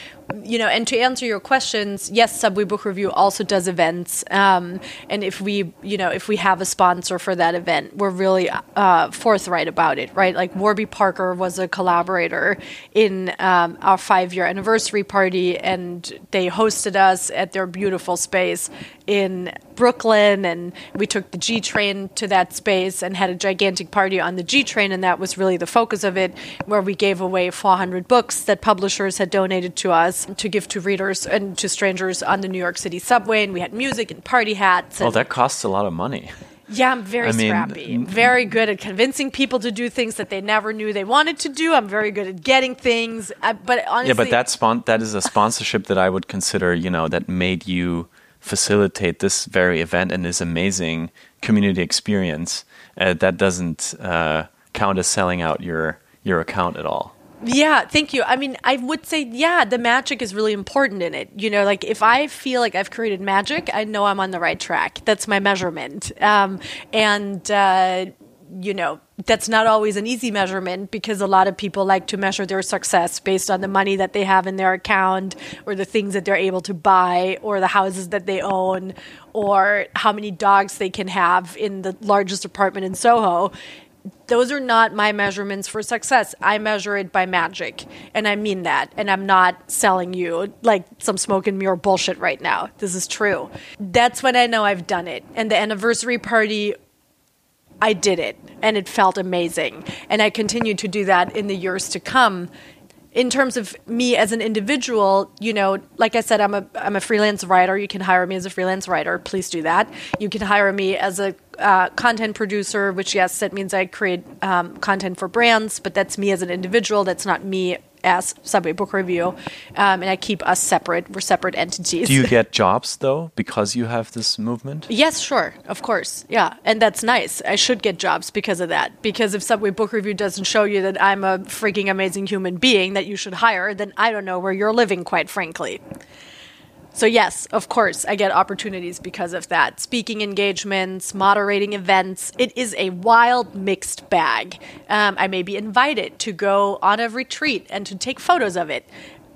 you know, and to answer your questions, yes, Subway Book Review also does events, um, and if we, you know, if we have a sponsor for that event, we're really uh, forthright about it, right? Like Warby Parker was a collaborator in um, our five-year anniversary party, and they hosted us at their beautiful space in Brooklyn, and we took the G train to that space and had a gigantic party on the G train, and that was really the focus of it, where we gave away 400 books that publishers had donated to us to give to readers and to strangers on the New York City subway, and we had music and party hats. Oh, that costs a lot of money. yeah, I'm very I mean, scrappy. Very good at convincing people to do things that they never knew they wanted to do. I'm very good at getting things. Uh, but honestly, Yeah, but that spon- that is a sponsorship that I would consider, you know, that made you facilitate this very event and this amazing community experience. Uh, that doesn't uh, count as selling out your your account at all. Yeah, thank you. I mean, I would say, yeah, the magic is really important in it. You know, like if I feel like I've created magic, I know I'm on the right track. That's my measurement. Um, and, uh, you know, that's not always an easy measurement because a lot of people like to measure their success based on the money that they have in their account or the things that they're able to buy or the houses that they own or how many dogs they can have in the largest apartment in Soho those are not my measurements for success. I measure it by magic. And I mean that. And I'm not selling you like some smoke and mirror bullshit right now. This is true. That's when I know I've done it. And the anniversary party, I did it. And it felt amazing. And I continue to do that in the years to come in terms of me as an individual, you know, like I said, I'm a I'm a freelance writer. You can hire me as a freelance writer. Please do that. You can hire me as a uh, content producer, which yes, that means I create um, content for brands, but that's me as an individual. That's not me as Subway Book Review, um, and I keep us separate. We're separate entities. Do you (laughs) get jobs though because you have this movement? Yes, sure, of course, yeah, and that's nice. I should get jobs because of that. Because if Subway Book Review doesn't show you that I'm a freaking amazing human being that you should hire, then I don't know where you're living, quite frankly. So, yes, of course, I get opportunities because of that. Speaking engagements, moderating events. It is a wild, mixed bag. Um, I may be invited to go on a retreat and to take photos of it.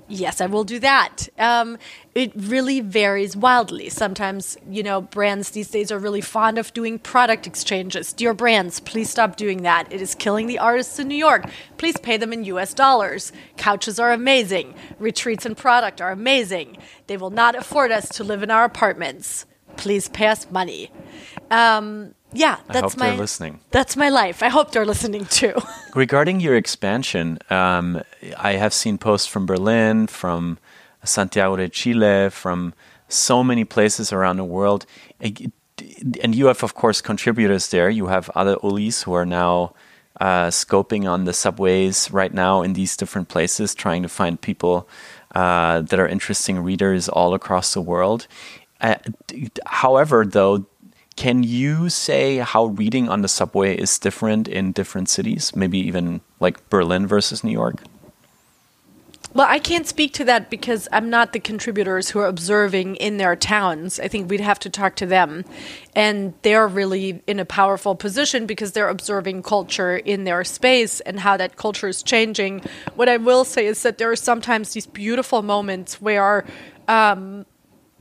Yes, I will do that. Um, it really varies wildly. Sometimes, you know, brands these days are really fond of doing product exchanges. Dear brands, please stop doing that. It is killing the artists in New York. Please pay them in US dollars. Couches are amazing. Retreats and product are amazing. They will not afford us to live in our apartments. Please pay us money. Um, yeah, that's I hope my they're listening. That's my life. I hope they're listening too. (laughs) Regarding your expansion, um, I have seen posts from Berlin, from Santiago de Chile, from so many places around the world. And you have, of course, contributors there. You have other Ulis who are now uh, scoping on the subways right now in these different places, trying to find people uh, that are interesting readers all across the world. Uh, however, though, can you say how reading on the subway is different in different cities? Maybe even like Berlin versus New York? Well, I can't speak to that because I'm not the contributors who are observing in their towns. I think we'd have to talk to them. And they're really in a powerful position because they're observing culture in their space and how that culture is changing. What I will say is that there are sometimes these beautiful moments where um,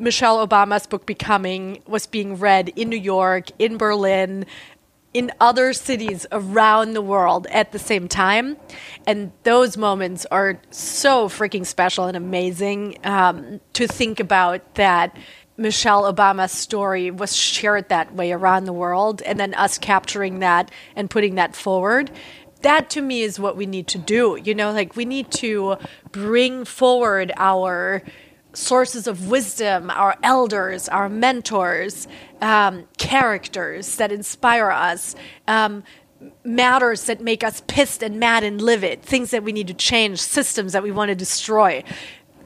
Michelle Obama's book Becoming was being read in New York, in Berlin, in other cities around the world at the same time. And those moments are so freaking special and amazing um, to think about that. Michelle Obama's story was shared that way around the world, and then us capturing that and putting that forward that to me is what we need to do. You know, like we need to bring forward our sources of wisdom, our elders, our mentors, um, characters that inspire us, um, matters that make us pissed and mad and livid, things that we need to change, systems that we want to destroy.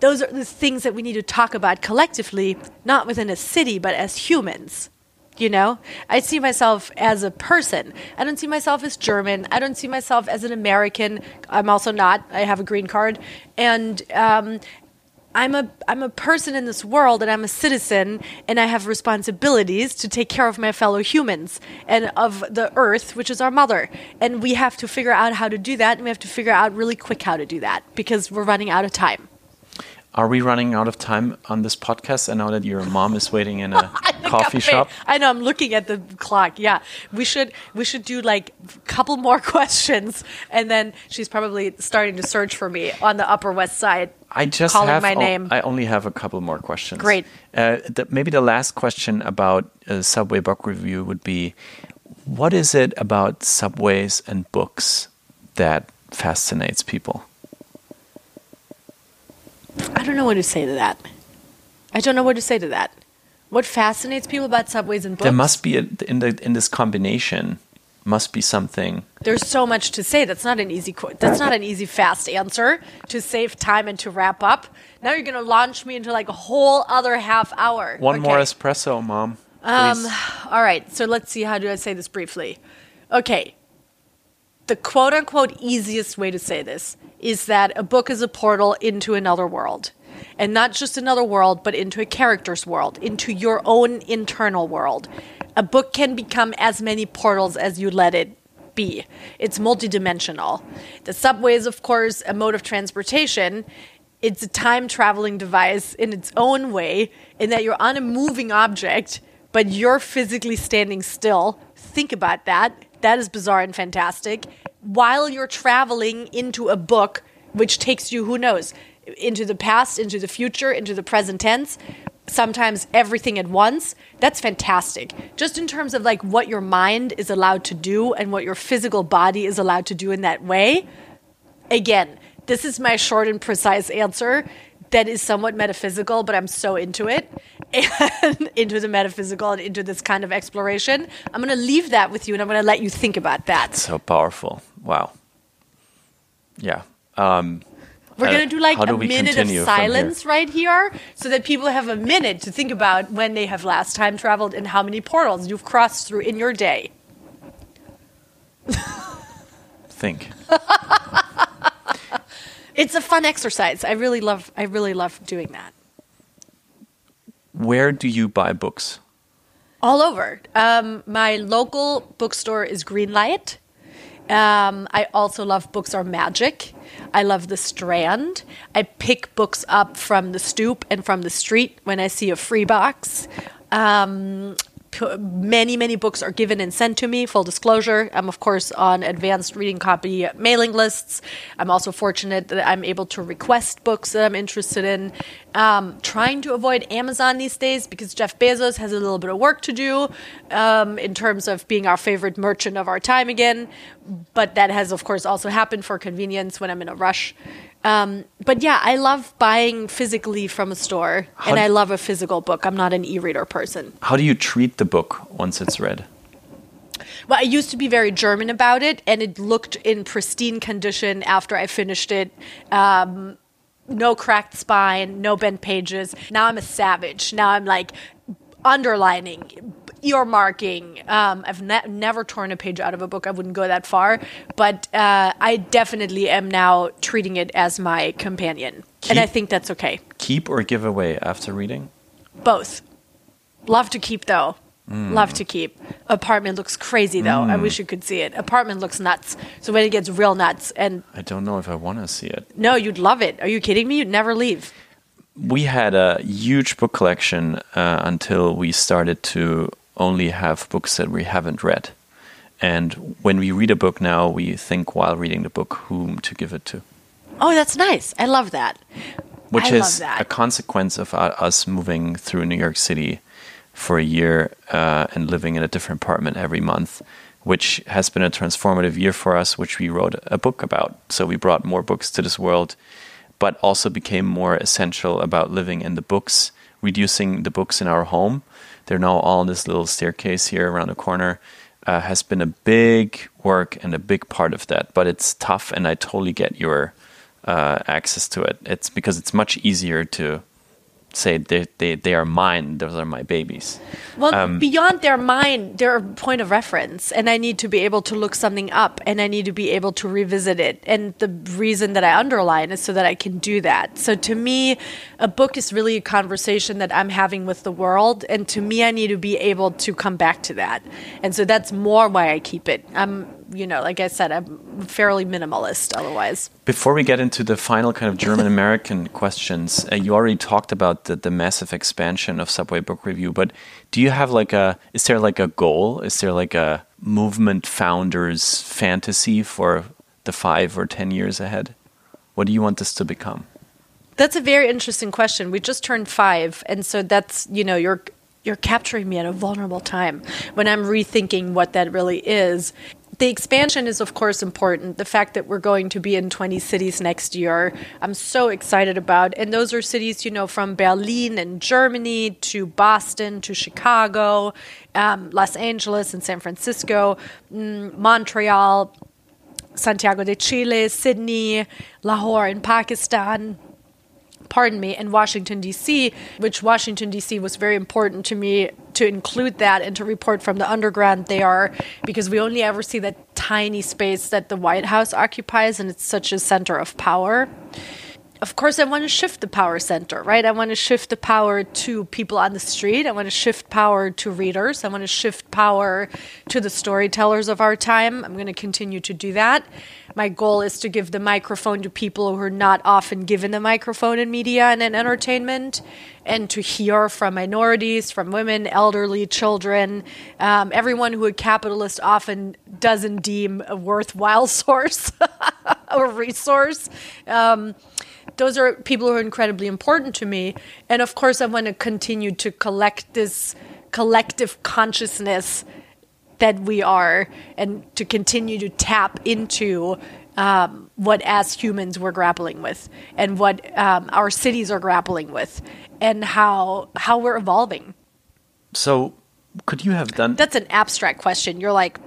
Those are the things that we need to talk about collectively, not within a city, but as humans. You know, I see myself as a person. I don't see myself as German. I don't see myself as an American. I'm also not. I have a green card, and um, I'm a I'm a person in this world and I'm a citizen and I have responsibilities to take care of my fellow humans and of the earth which is our mother and we have to figure out how to do that and we have to figure out really quick how to do that because we're running out of time. Are we running out of time on this podcast? I know that your mom is waiting in a (laughs) coffee shop. I know. I'm looking at the clock. Yeah, we should we should do like a couple more (laughs) questions, and then she's probably starting to search for me on the Upper West Side. I just calling have my name. I only have a couple more questions. Great. Uh, the, maybe the last question about uh, Subway book review would be: What is it about subways and books that fascinates people? I don't know what to say to that. I don't know what to say to that. What fascinates people about subways and books? There must be a, in the in this combination must be something. There's so much to say. That's not an easy. That's not an easy fast answer to save time and to wrap up. Now you're going to launch me into like a whole other half hour. One Okay. more espresso, mom. Um, all right. So let's see. How do I say this briefly? Okay. The quote unquote easiest way to say this is that a book is a portal into another world. And not just another world, but into a character's world, into your own internal world. A book can become as many portals as you let it be. It's multidimensional. The subway is, of course, a mode of transportation. It's a time traveling device in its own way, in that you're on a moving object, but you're physically standing still. Think about that. That is bizarre and fantastic. While you're traveling into a book, which takes you, who knows, into the past, into the future, into the present tense, sometimes everything at once. That's fantastic. Just in terms of like what your mind is allowed to do and what your physical body is allowed to do in that way. Again, this is my short and precise answer that is somewhat metaphysical, but I'm so into it and (laughs) into the metaphysical and into this kind of exploration. I'm going to leave that with you and I'm going to let you think about that. So powerful. Wow. Yeah. Um, We're going to do like how do a minute of from here? silence right here so that people have a minute to think about when they have last time traveled and how many portals you've crossed through in your day. think. (laughs) It's a fun exercise. I really love I really love doing that. Where do you buy books? All over. Um, my local bookstore is Greenlight. Um, I also love Books Are Magic. I love The Strand. I pick books up from the stoop and from the street when I see a free box. Um, many, many books are given and sent to me, full disclosure. I'm, of course, on advanced reading copy mailing lists. I'm also fortunate that I'm able to request books that I'm interested in. Um, trying to avoid Amazon these days because Jeff Bezos has a little bit of work to do um, in terms of being our favorite merchant of our time again. But that has, of course, also happened for convenience when I'm in a rush. Um, but yeah, I love buying physically from a store, and I love a physical book. I'm not an e-reader person. How do you treat the book once it's read? Well, I used to be very German about it, and it looked in pristine condition after I finished it. Um, no cracked spine, no bent pages. Now I'm a savage. Now I'm like underlining, earmarking. Um, I've ne- never torn a page out of a book. I wouldn't go that far, but uh, I definitely am now treating it as my companion, and I think that's okay. Keep or give away after reading? Both. Love to keep though. Love to keep. Apartment looks crazy though. I wish you could see it. Apartment looks nuts. So when it gets real nuts, and I don't know if I want to see it. no, you'd love it. Are you kidding me? You'd never leave. We had a huge book collection uh, until we started to only have books that we haven't read. And when we read a book now, we think while reading the book whom to give it to, Oh, that's nice. I love that. which I is that. a consequence of us moving through New York City for a year uh, and living in a different apartment every month, which has been a transformative year for us, which we wrote a book about. So we brought more books to this world, but also became more essential about living in the books, reducing the books in our home. They're now all in this little staircase here around the corner. Uh, has been a big work and a big part of that, but it's tough, and I totally get your uh, access to it. It's because it's much easier to say they, they, they are mine, those are my babies. Well, um, beyond their mind, they're a point of reference, and I need to be able to look something up, and I need to be able to revisit it. And the reason that I underline is so that I can do that. So to me, a book is really a conversation that I'm having with the world, and to me, I need to be able to come back to that. And so that's more why I keep it. I'm, you know, like I said, I'm fairly minimalist otherwise. Before we get into the final kind of German American (laughs) questions, uh, you already talked about the, the massive expansion of Subway Book Review, but do you have like a, is there like a goal? Is there like a movement founder's fantasy for the five or 10 years ahead? What do you want this to become? That's a very interesting question. We just turned five, and so that's you know you're you're capturing me at a vulnerable time when I'm rethinking what that really is. The expansion is of course important. The fact that we're going to be in 20 cities next year, I'm so excited about. And those are cities, you know, from Berlin and Germany to Boston to Chicago, um, Los Angeles and San Francisco, mm, Montreal, Santiago de Chile, Sydney, Lahore in Pakistan, pardon me, and Washington, D.C., which Washington, D.C. was very important to me to include that and to report from the underground they are, because we only ever see that tiny space that the White House occupies, and it's such a center of power. Of course, I want to shift the power center, right? I want to shift the power to people on the street. I want to shift power to readers. I want to shift power to the storytellers of our time. I'm going to continue to do that. My goal is to give the microphone to people who are not often given the microphone in media and in entertainment, and to hear from minorities, from women, elderly, children, um, everyone who a capitalist often doesn't deem a worthwhile (laughs) source (laughs) or resource. Um, those are people who are incredibly important to me. And of course, I want to continue to collect this collective consciousness that we are and to continue to tap into um, what as humans we're grappling with and what um, our cities are grappling with and how how we're evolving so could you have done that's an abstract question you're like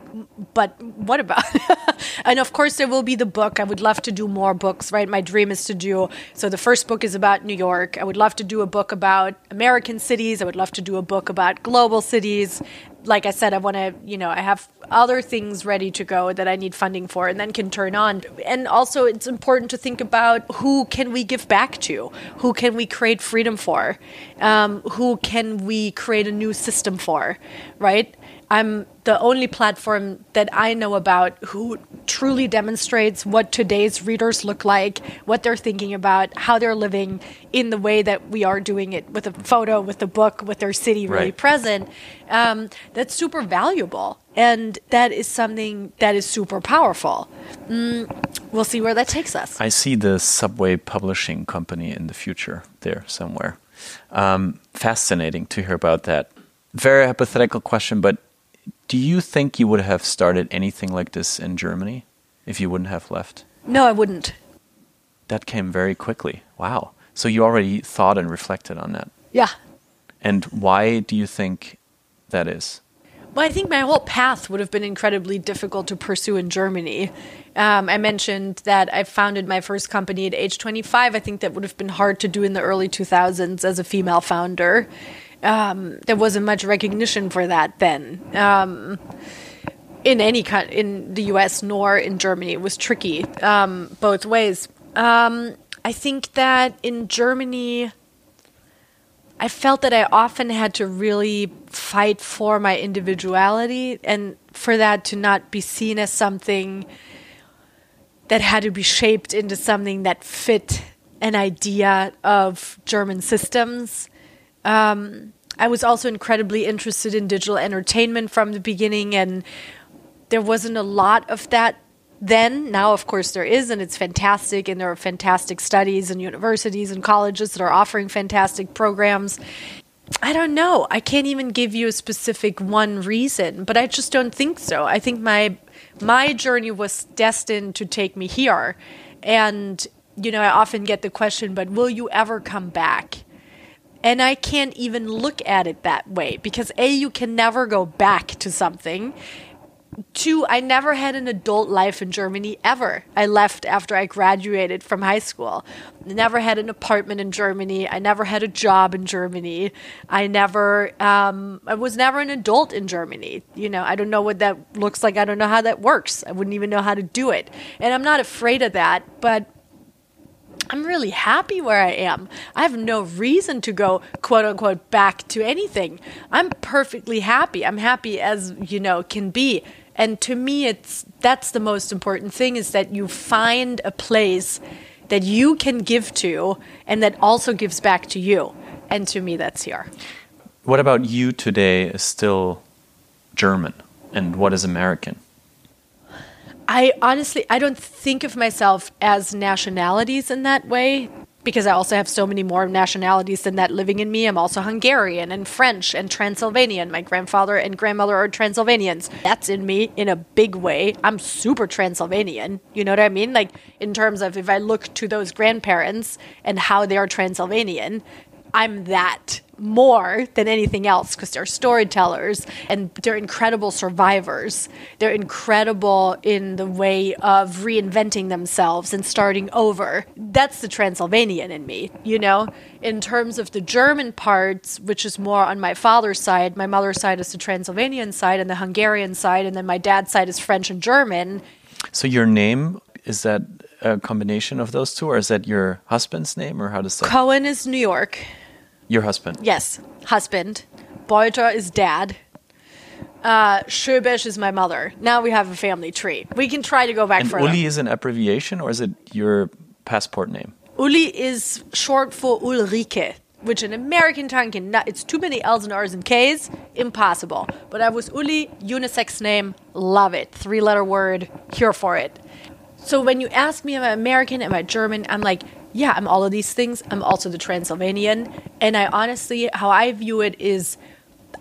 but what about (laughs) and of course there will be the book. I would love to do more books right? My dream is to do so the first book is about new york. I would love to do a book about american cities. I would love to do a book about global cities. Like i said i want to you know i have other things ready to go that i need funding for and then can turn on. And also it's important to think about who can we give back to? Who can we create freedom for? Um, who can we create a new system for right? I'm the only platform that I know about who truly demonstrates what today's readers look like, what they're thinking about, how they're living in the way that we are doing it with a photo, with a book, with their city really right. present. Um, that's super valuable. And that is something that is super powerful. Mm, we'll see where that takes us. I see the Subway Publishing Company in the future there somewhere. Um, fascinating to hear about that. Very hypothetical question, but do you think you would have started anything like this in Germany if you wouldn't have left? No, I wouldn't. That came very quickly. Wow. So you already thought and reflected on that. Yeah. And why do you think that is? Well, I think my whole path would have been incredibly difficult to pursue in Germany. Um, I mentioned that I founded my first company at age 25. I think that would have been hard to do in the early 2000s as a female founder um, there wasn't much recognition for that then. Um, in any kind in the U.S. nor in Germany, it was tricky um, both ways. Um, I think that in Germany, I felt that I often had to really fight for my individuality and for that to not be seen as something that had to be shaped into something that fit an idea of German systems. Um, I was also incredibly interested in digital entertainment from the beginning, and there wasn't a lot of that then. Now, of course, there is, and it's fantastic, and there are fantastic studies and universities and colleges that are offering fantastic programs. I don't know. I can't even give you a specific one reason, but I just don't think so. I think my my journey was destined to take me here. And you know, I often get the question, but will you ever come back? And I can't even look at it that way because A, you can never go back to something. Two, I never had an adult life in Germany ever. I left after I graduated from high school. Never had an apartment in Germany. I never had a job in Germany. I never, um, I was never an adult in Germany. You know, I don't know what that looks like. I don't know how that works. I wouldn't even know how to do it. And I'm not afraid of that, but I'm really happy where I am. I have no reason to go quote unquote back to anything. I'm perfectly happy. I'm happy as, you know, can be. And to me it's that's the most important thing is that you find a place that you can give to and that also gives back to you. And to me that's here. What about you today is still German and what is American? I honestly I don't think of myself as nationalities in that way because I also have so many more nationalities than that living in me. I'm also Hungarian and French and Transylvanian. My grandfather and grandmother are Transylvanians. That's in me in a big way. I'm super Transylvanian. You know what I mean? Like in terms of if I look to those grandparents and how they are Transylvanian, I'm that more than anything else because they're storytellers and they're incredible survivors. They're incredible in the way of reinventing themselves and starting over. That's the Transylvanian in me, you know? In terms of the German parts, which is more on my father's side, my mother's side is the Transylvanian side and the Hungarian side, and then my dad's side is French and German. So your name is that a combination of those two, or is that your husband's name, or how does that? Cohen is New York. Your husband. Yes, husband. Beutter is dad. Uh, Schöbesch is my mother. Now we have a family tree. We can try to go back And further. Uli is an abbreviation, or is it your passport name? Uli is short for Ulrike, which in American tongue can not, it's too many L's and R's and K's, impossible. But I was Uli, unisex name, love it. Three letter word, here for it. So when you ask me am I American, am I German, I'm like, yeah, I'm all of these things. I'm also the Transylvanian. And I honestly, how I view it is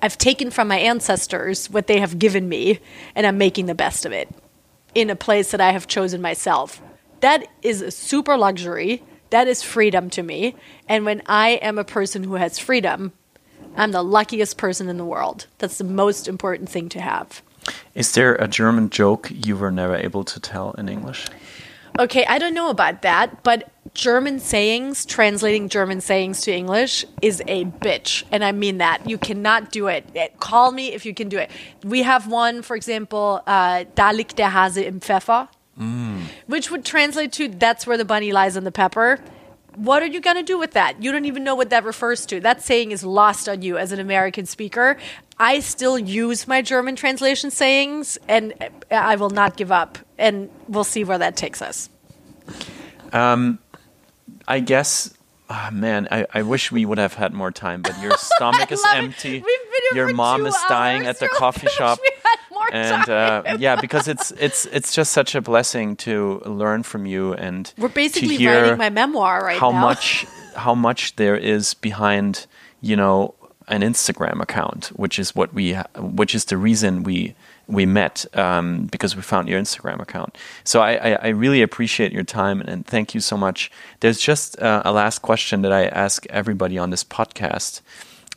I've taken from my ancestors what they have given me, and I'm making the best of it in a place that I have chosen myself. That is a super luxury. That is freedom to me. And when I am a person who has freedom, I'm the luckiest person in the world. That's the most important thing to have. Is there a German joke you were never able to tell in English? Okay, I don't know about that, but German sayings, translating German sayings to English is a bitch. And I mean that. You cannot do it. Eh, Call me if you can do it. We have one, for example, uh, Da liegt der Hase im Pfeffer, which would translate to that's where the bunny lies in the pepper. What are you going to do with that? You don't even know what that refers to. That saying is lost on you as an American speaker. I still use my German translation sayings, and I will not give up. And we'll see where that takes us. I guess, ah, man, I, I wish we would have had more time, but your (laughs) stomach is empty. We've been here Your mom is dying at the coffee shop. we had more And uh, yeah, because it's it's it's just such a blessing to learn from you and We're to basically hear writing my memoir right how now. much how much there is behind you know an Instagram account, which is what we which is the reason we we met um, because we found your Instagram account. So I, I, I really appreciate your time and thank you so much. There's just uh, a last question that I ask everybody on this podcast,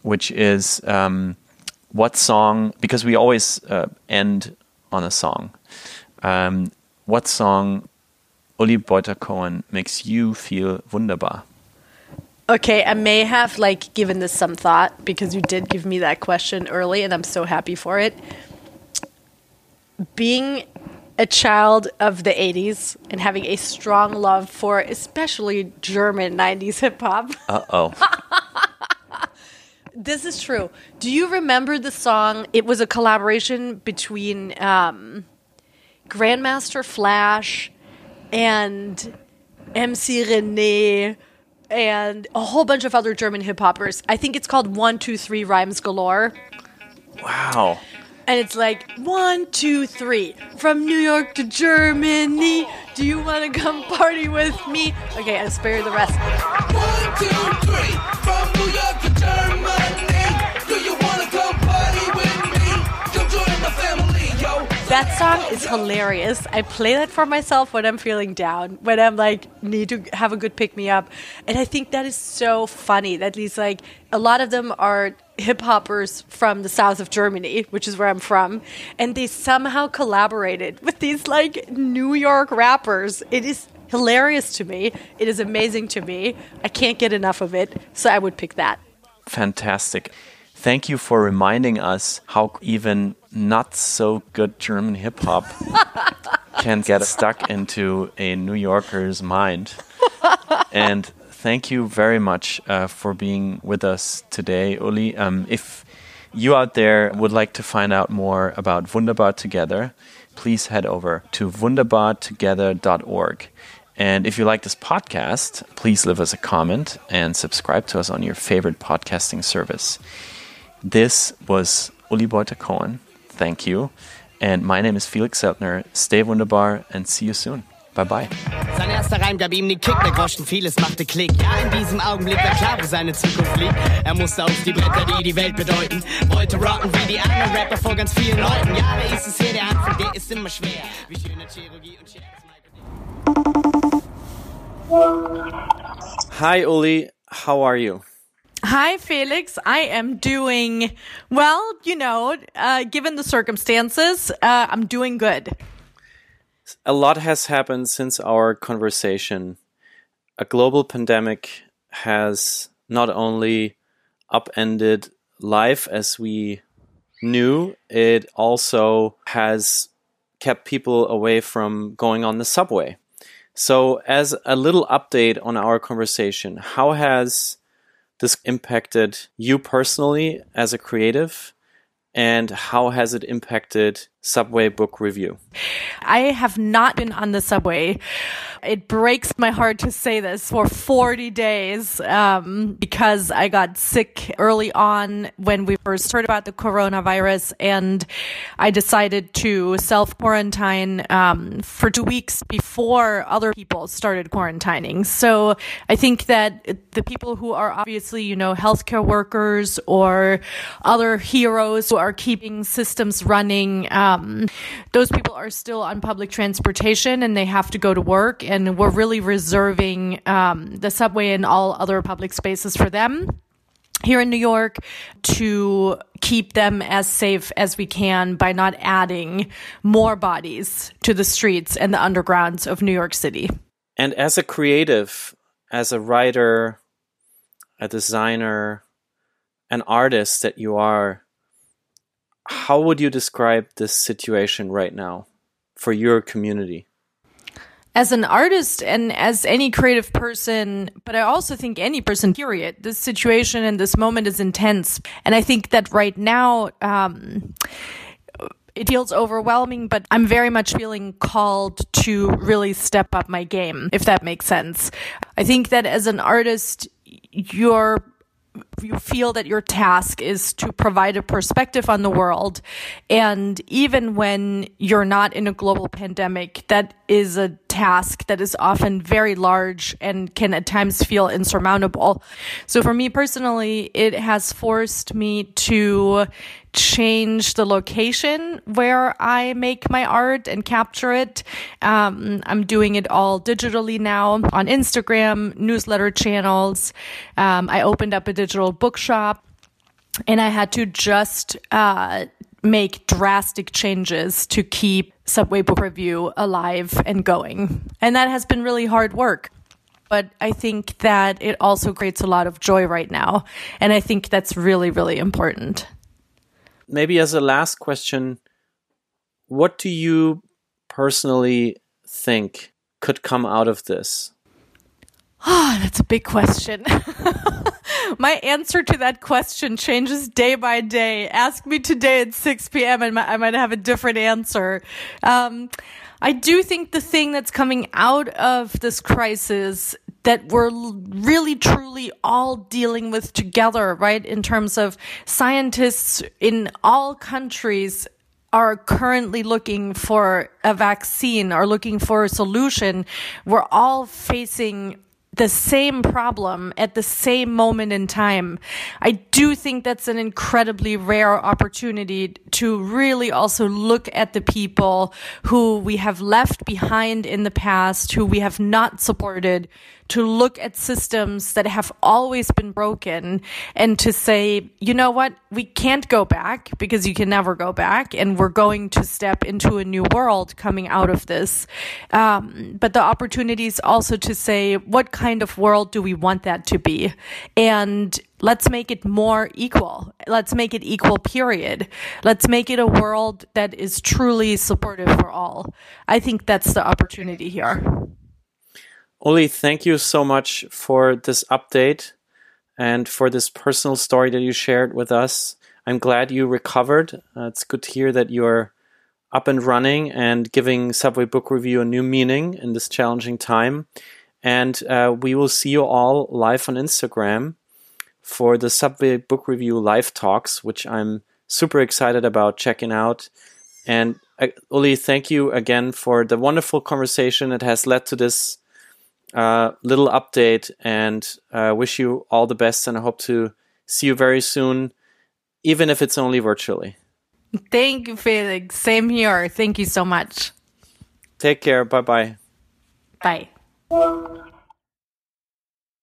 which is um, what song? Because we always uh, end on a song. Um, what song, Uli Beutter Cohen, makes you feel wunderbar? Okay, I may have like given this some thought because you did give me that question early, and I'm so happy for it. Being a child of the 80s and having a strong love for especially German 90s hip hop. Uh oh. (laughs) This is true. Do you remember the song? It was a collaboration between um, Grandmaster Flash and MC Rene and a whole bunch of other German hip hoppers. I think it's called One Two Three Rhymes Galore. wow. And it's like, one, two, three. From New York to Germany. Do you want to come party with me? Okay, I'll spare you the rest. One, two, three. From New York to Germany. Do you wanna come party with me? Come join my family, yo. That song is hilarious. I play that for myself when I'm feeling down, when I'm like need to have a good pick me up, and I think that is so funny. That these like a lot of them are hip hoppers from the south of Germany, which is where I'm from, and they somehow collaborated with these like New York rappers. It is hilarious to me. It is amazing to me. I can't get enough of it, so I would pick that. Fantastic. Thank you for reminding us how even not so good German hip hop (laughs) can get stuck into a New Yorker's mind. And thank you very much uh, for being with us today, Uli. Um, if you out there would like to find out more about Wunderbar Together, please head over to wunderbartogether.org. And if you like this podcast, please leave us a comment and subscribe to us on your favorite podcasting service. This was Uli Beutter Cohen. Thank you. And my name is Felix Zeltner. Stay wunderbar and see you soon. Bye bye. Sein erster Reim gab ihm den Kick, der Groschen vieles machte Klick. Ja, in diesem Augenblick war klar, wo seine Zukunft liegt. Er musste auf die Bretter, die die Welt bedeuten. Wollte rocken wie die anderen Rapper vor ganz vielen Leuten. Ja, da ist es hier, der Anfang, der ist immer schwer. Wie schöne Chirurgie und Scherz. Hi, Uli. How are you? Hi, Felix. I am doing well, you know, uh, given the circumstances, uh, I'm doing good. A lot has happened since our conversation. A global pandemic has not only upended life as we knew, it also has kept people away from going on the subway. So, as a little update on our conversation, how has this impacted you personally as a creative? And how has it impacted Subway Book Review? I have not been on the subway. It breaks my heart to say this for 40 days um, because I got sick early on when we first heard about the coronavirus, and I decided to self quarantine um, for two weeks before other people started quarantining. So I think that the people who are obviously, you know, healthcare workers or other heroes who are keeping systems running, um, those people are still on public transportation and they have to go to work and we're really reserving um, the subway and all other public spaces for them here in New York to keep them as safe as we can by not adding more bodies to the streets and the undergrounds of New York City. And as a creative, as a writer, a designer, an artist that you are, how would you describe this situation right now for your community? as an artist and as any creative person, but I also think any person, period, this situation and this moment is intense. And I think that right now, um, it feels overwhelming, but I'm very much feeling called to really step up my game, if that makes sense. I think that as an artist, you're you feel that your task is to provide a perspective on the world. And even when you're not in a global pandemic, that is a task that is often very large and can at times feel insurmountable. So for me personally, it has forced me to change the location where I make my art and capture it. Um, I'm doing it all digitally now on Instagram, newsletter channels. Um, I opened up a digital bookshop and I had to just uh, make drastic changes to keep Subway Book Review alive and going. And that has been really hard work. But I think that it also creates a lot of joy right now. And I think that's really, really important maybe as a last question, what do you personally think could come out of this? Ah, (sighs) oh, that's a big question. (laughs) my answer to that question changes day by day. Ask me today at 6 p.m. and I might have a different answer. Um, I do think the thing that's coming out of this crisis that we're really truly all dealing with together, right? In terms of scientists in all countries are currently looking for a vaccine are looking for a solution. We're all facing the same problem at the same moment in time. I do think that's an incredibly rare opportunity to really also look at the people who we have left behind in the past, who we have not supported, to look at systems that have always been broken and to say, you know what, we can't go back because you can never go back, and we're going to step into a new world coming out of this. Um, but the opportunity is also to say, what kind of world do we want that to be? And let's make it more equal. Let's make it equal, period. Let's make it a world that is truly supportive for all. I think that's the opportunity here. Uli, thank you so much for this update and for this personal story that you shared with us. I'm glad you recovered. Uh, it's good to hear that you're up and running and giving Subway Book Review a new meaning in this challenging time. And uh, we will see you all live on Instagram for the Subway Book Review live talks, which I'm super excited about checking out. And uh, Uli, thank you again for the wonderful conversation that has led to this uh, little update and uh, wish you all the best. And I hope to see you very soon, even if it's only virtually. Thank you, Felix. Same here. Thank you so much. Take care. Bye-bye. Bye.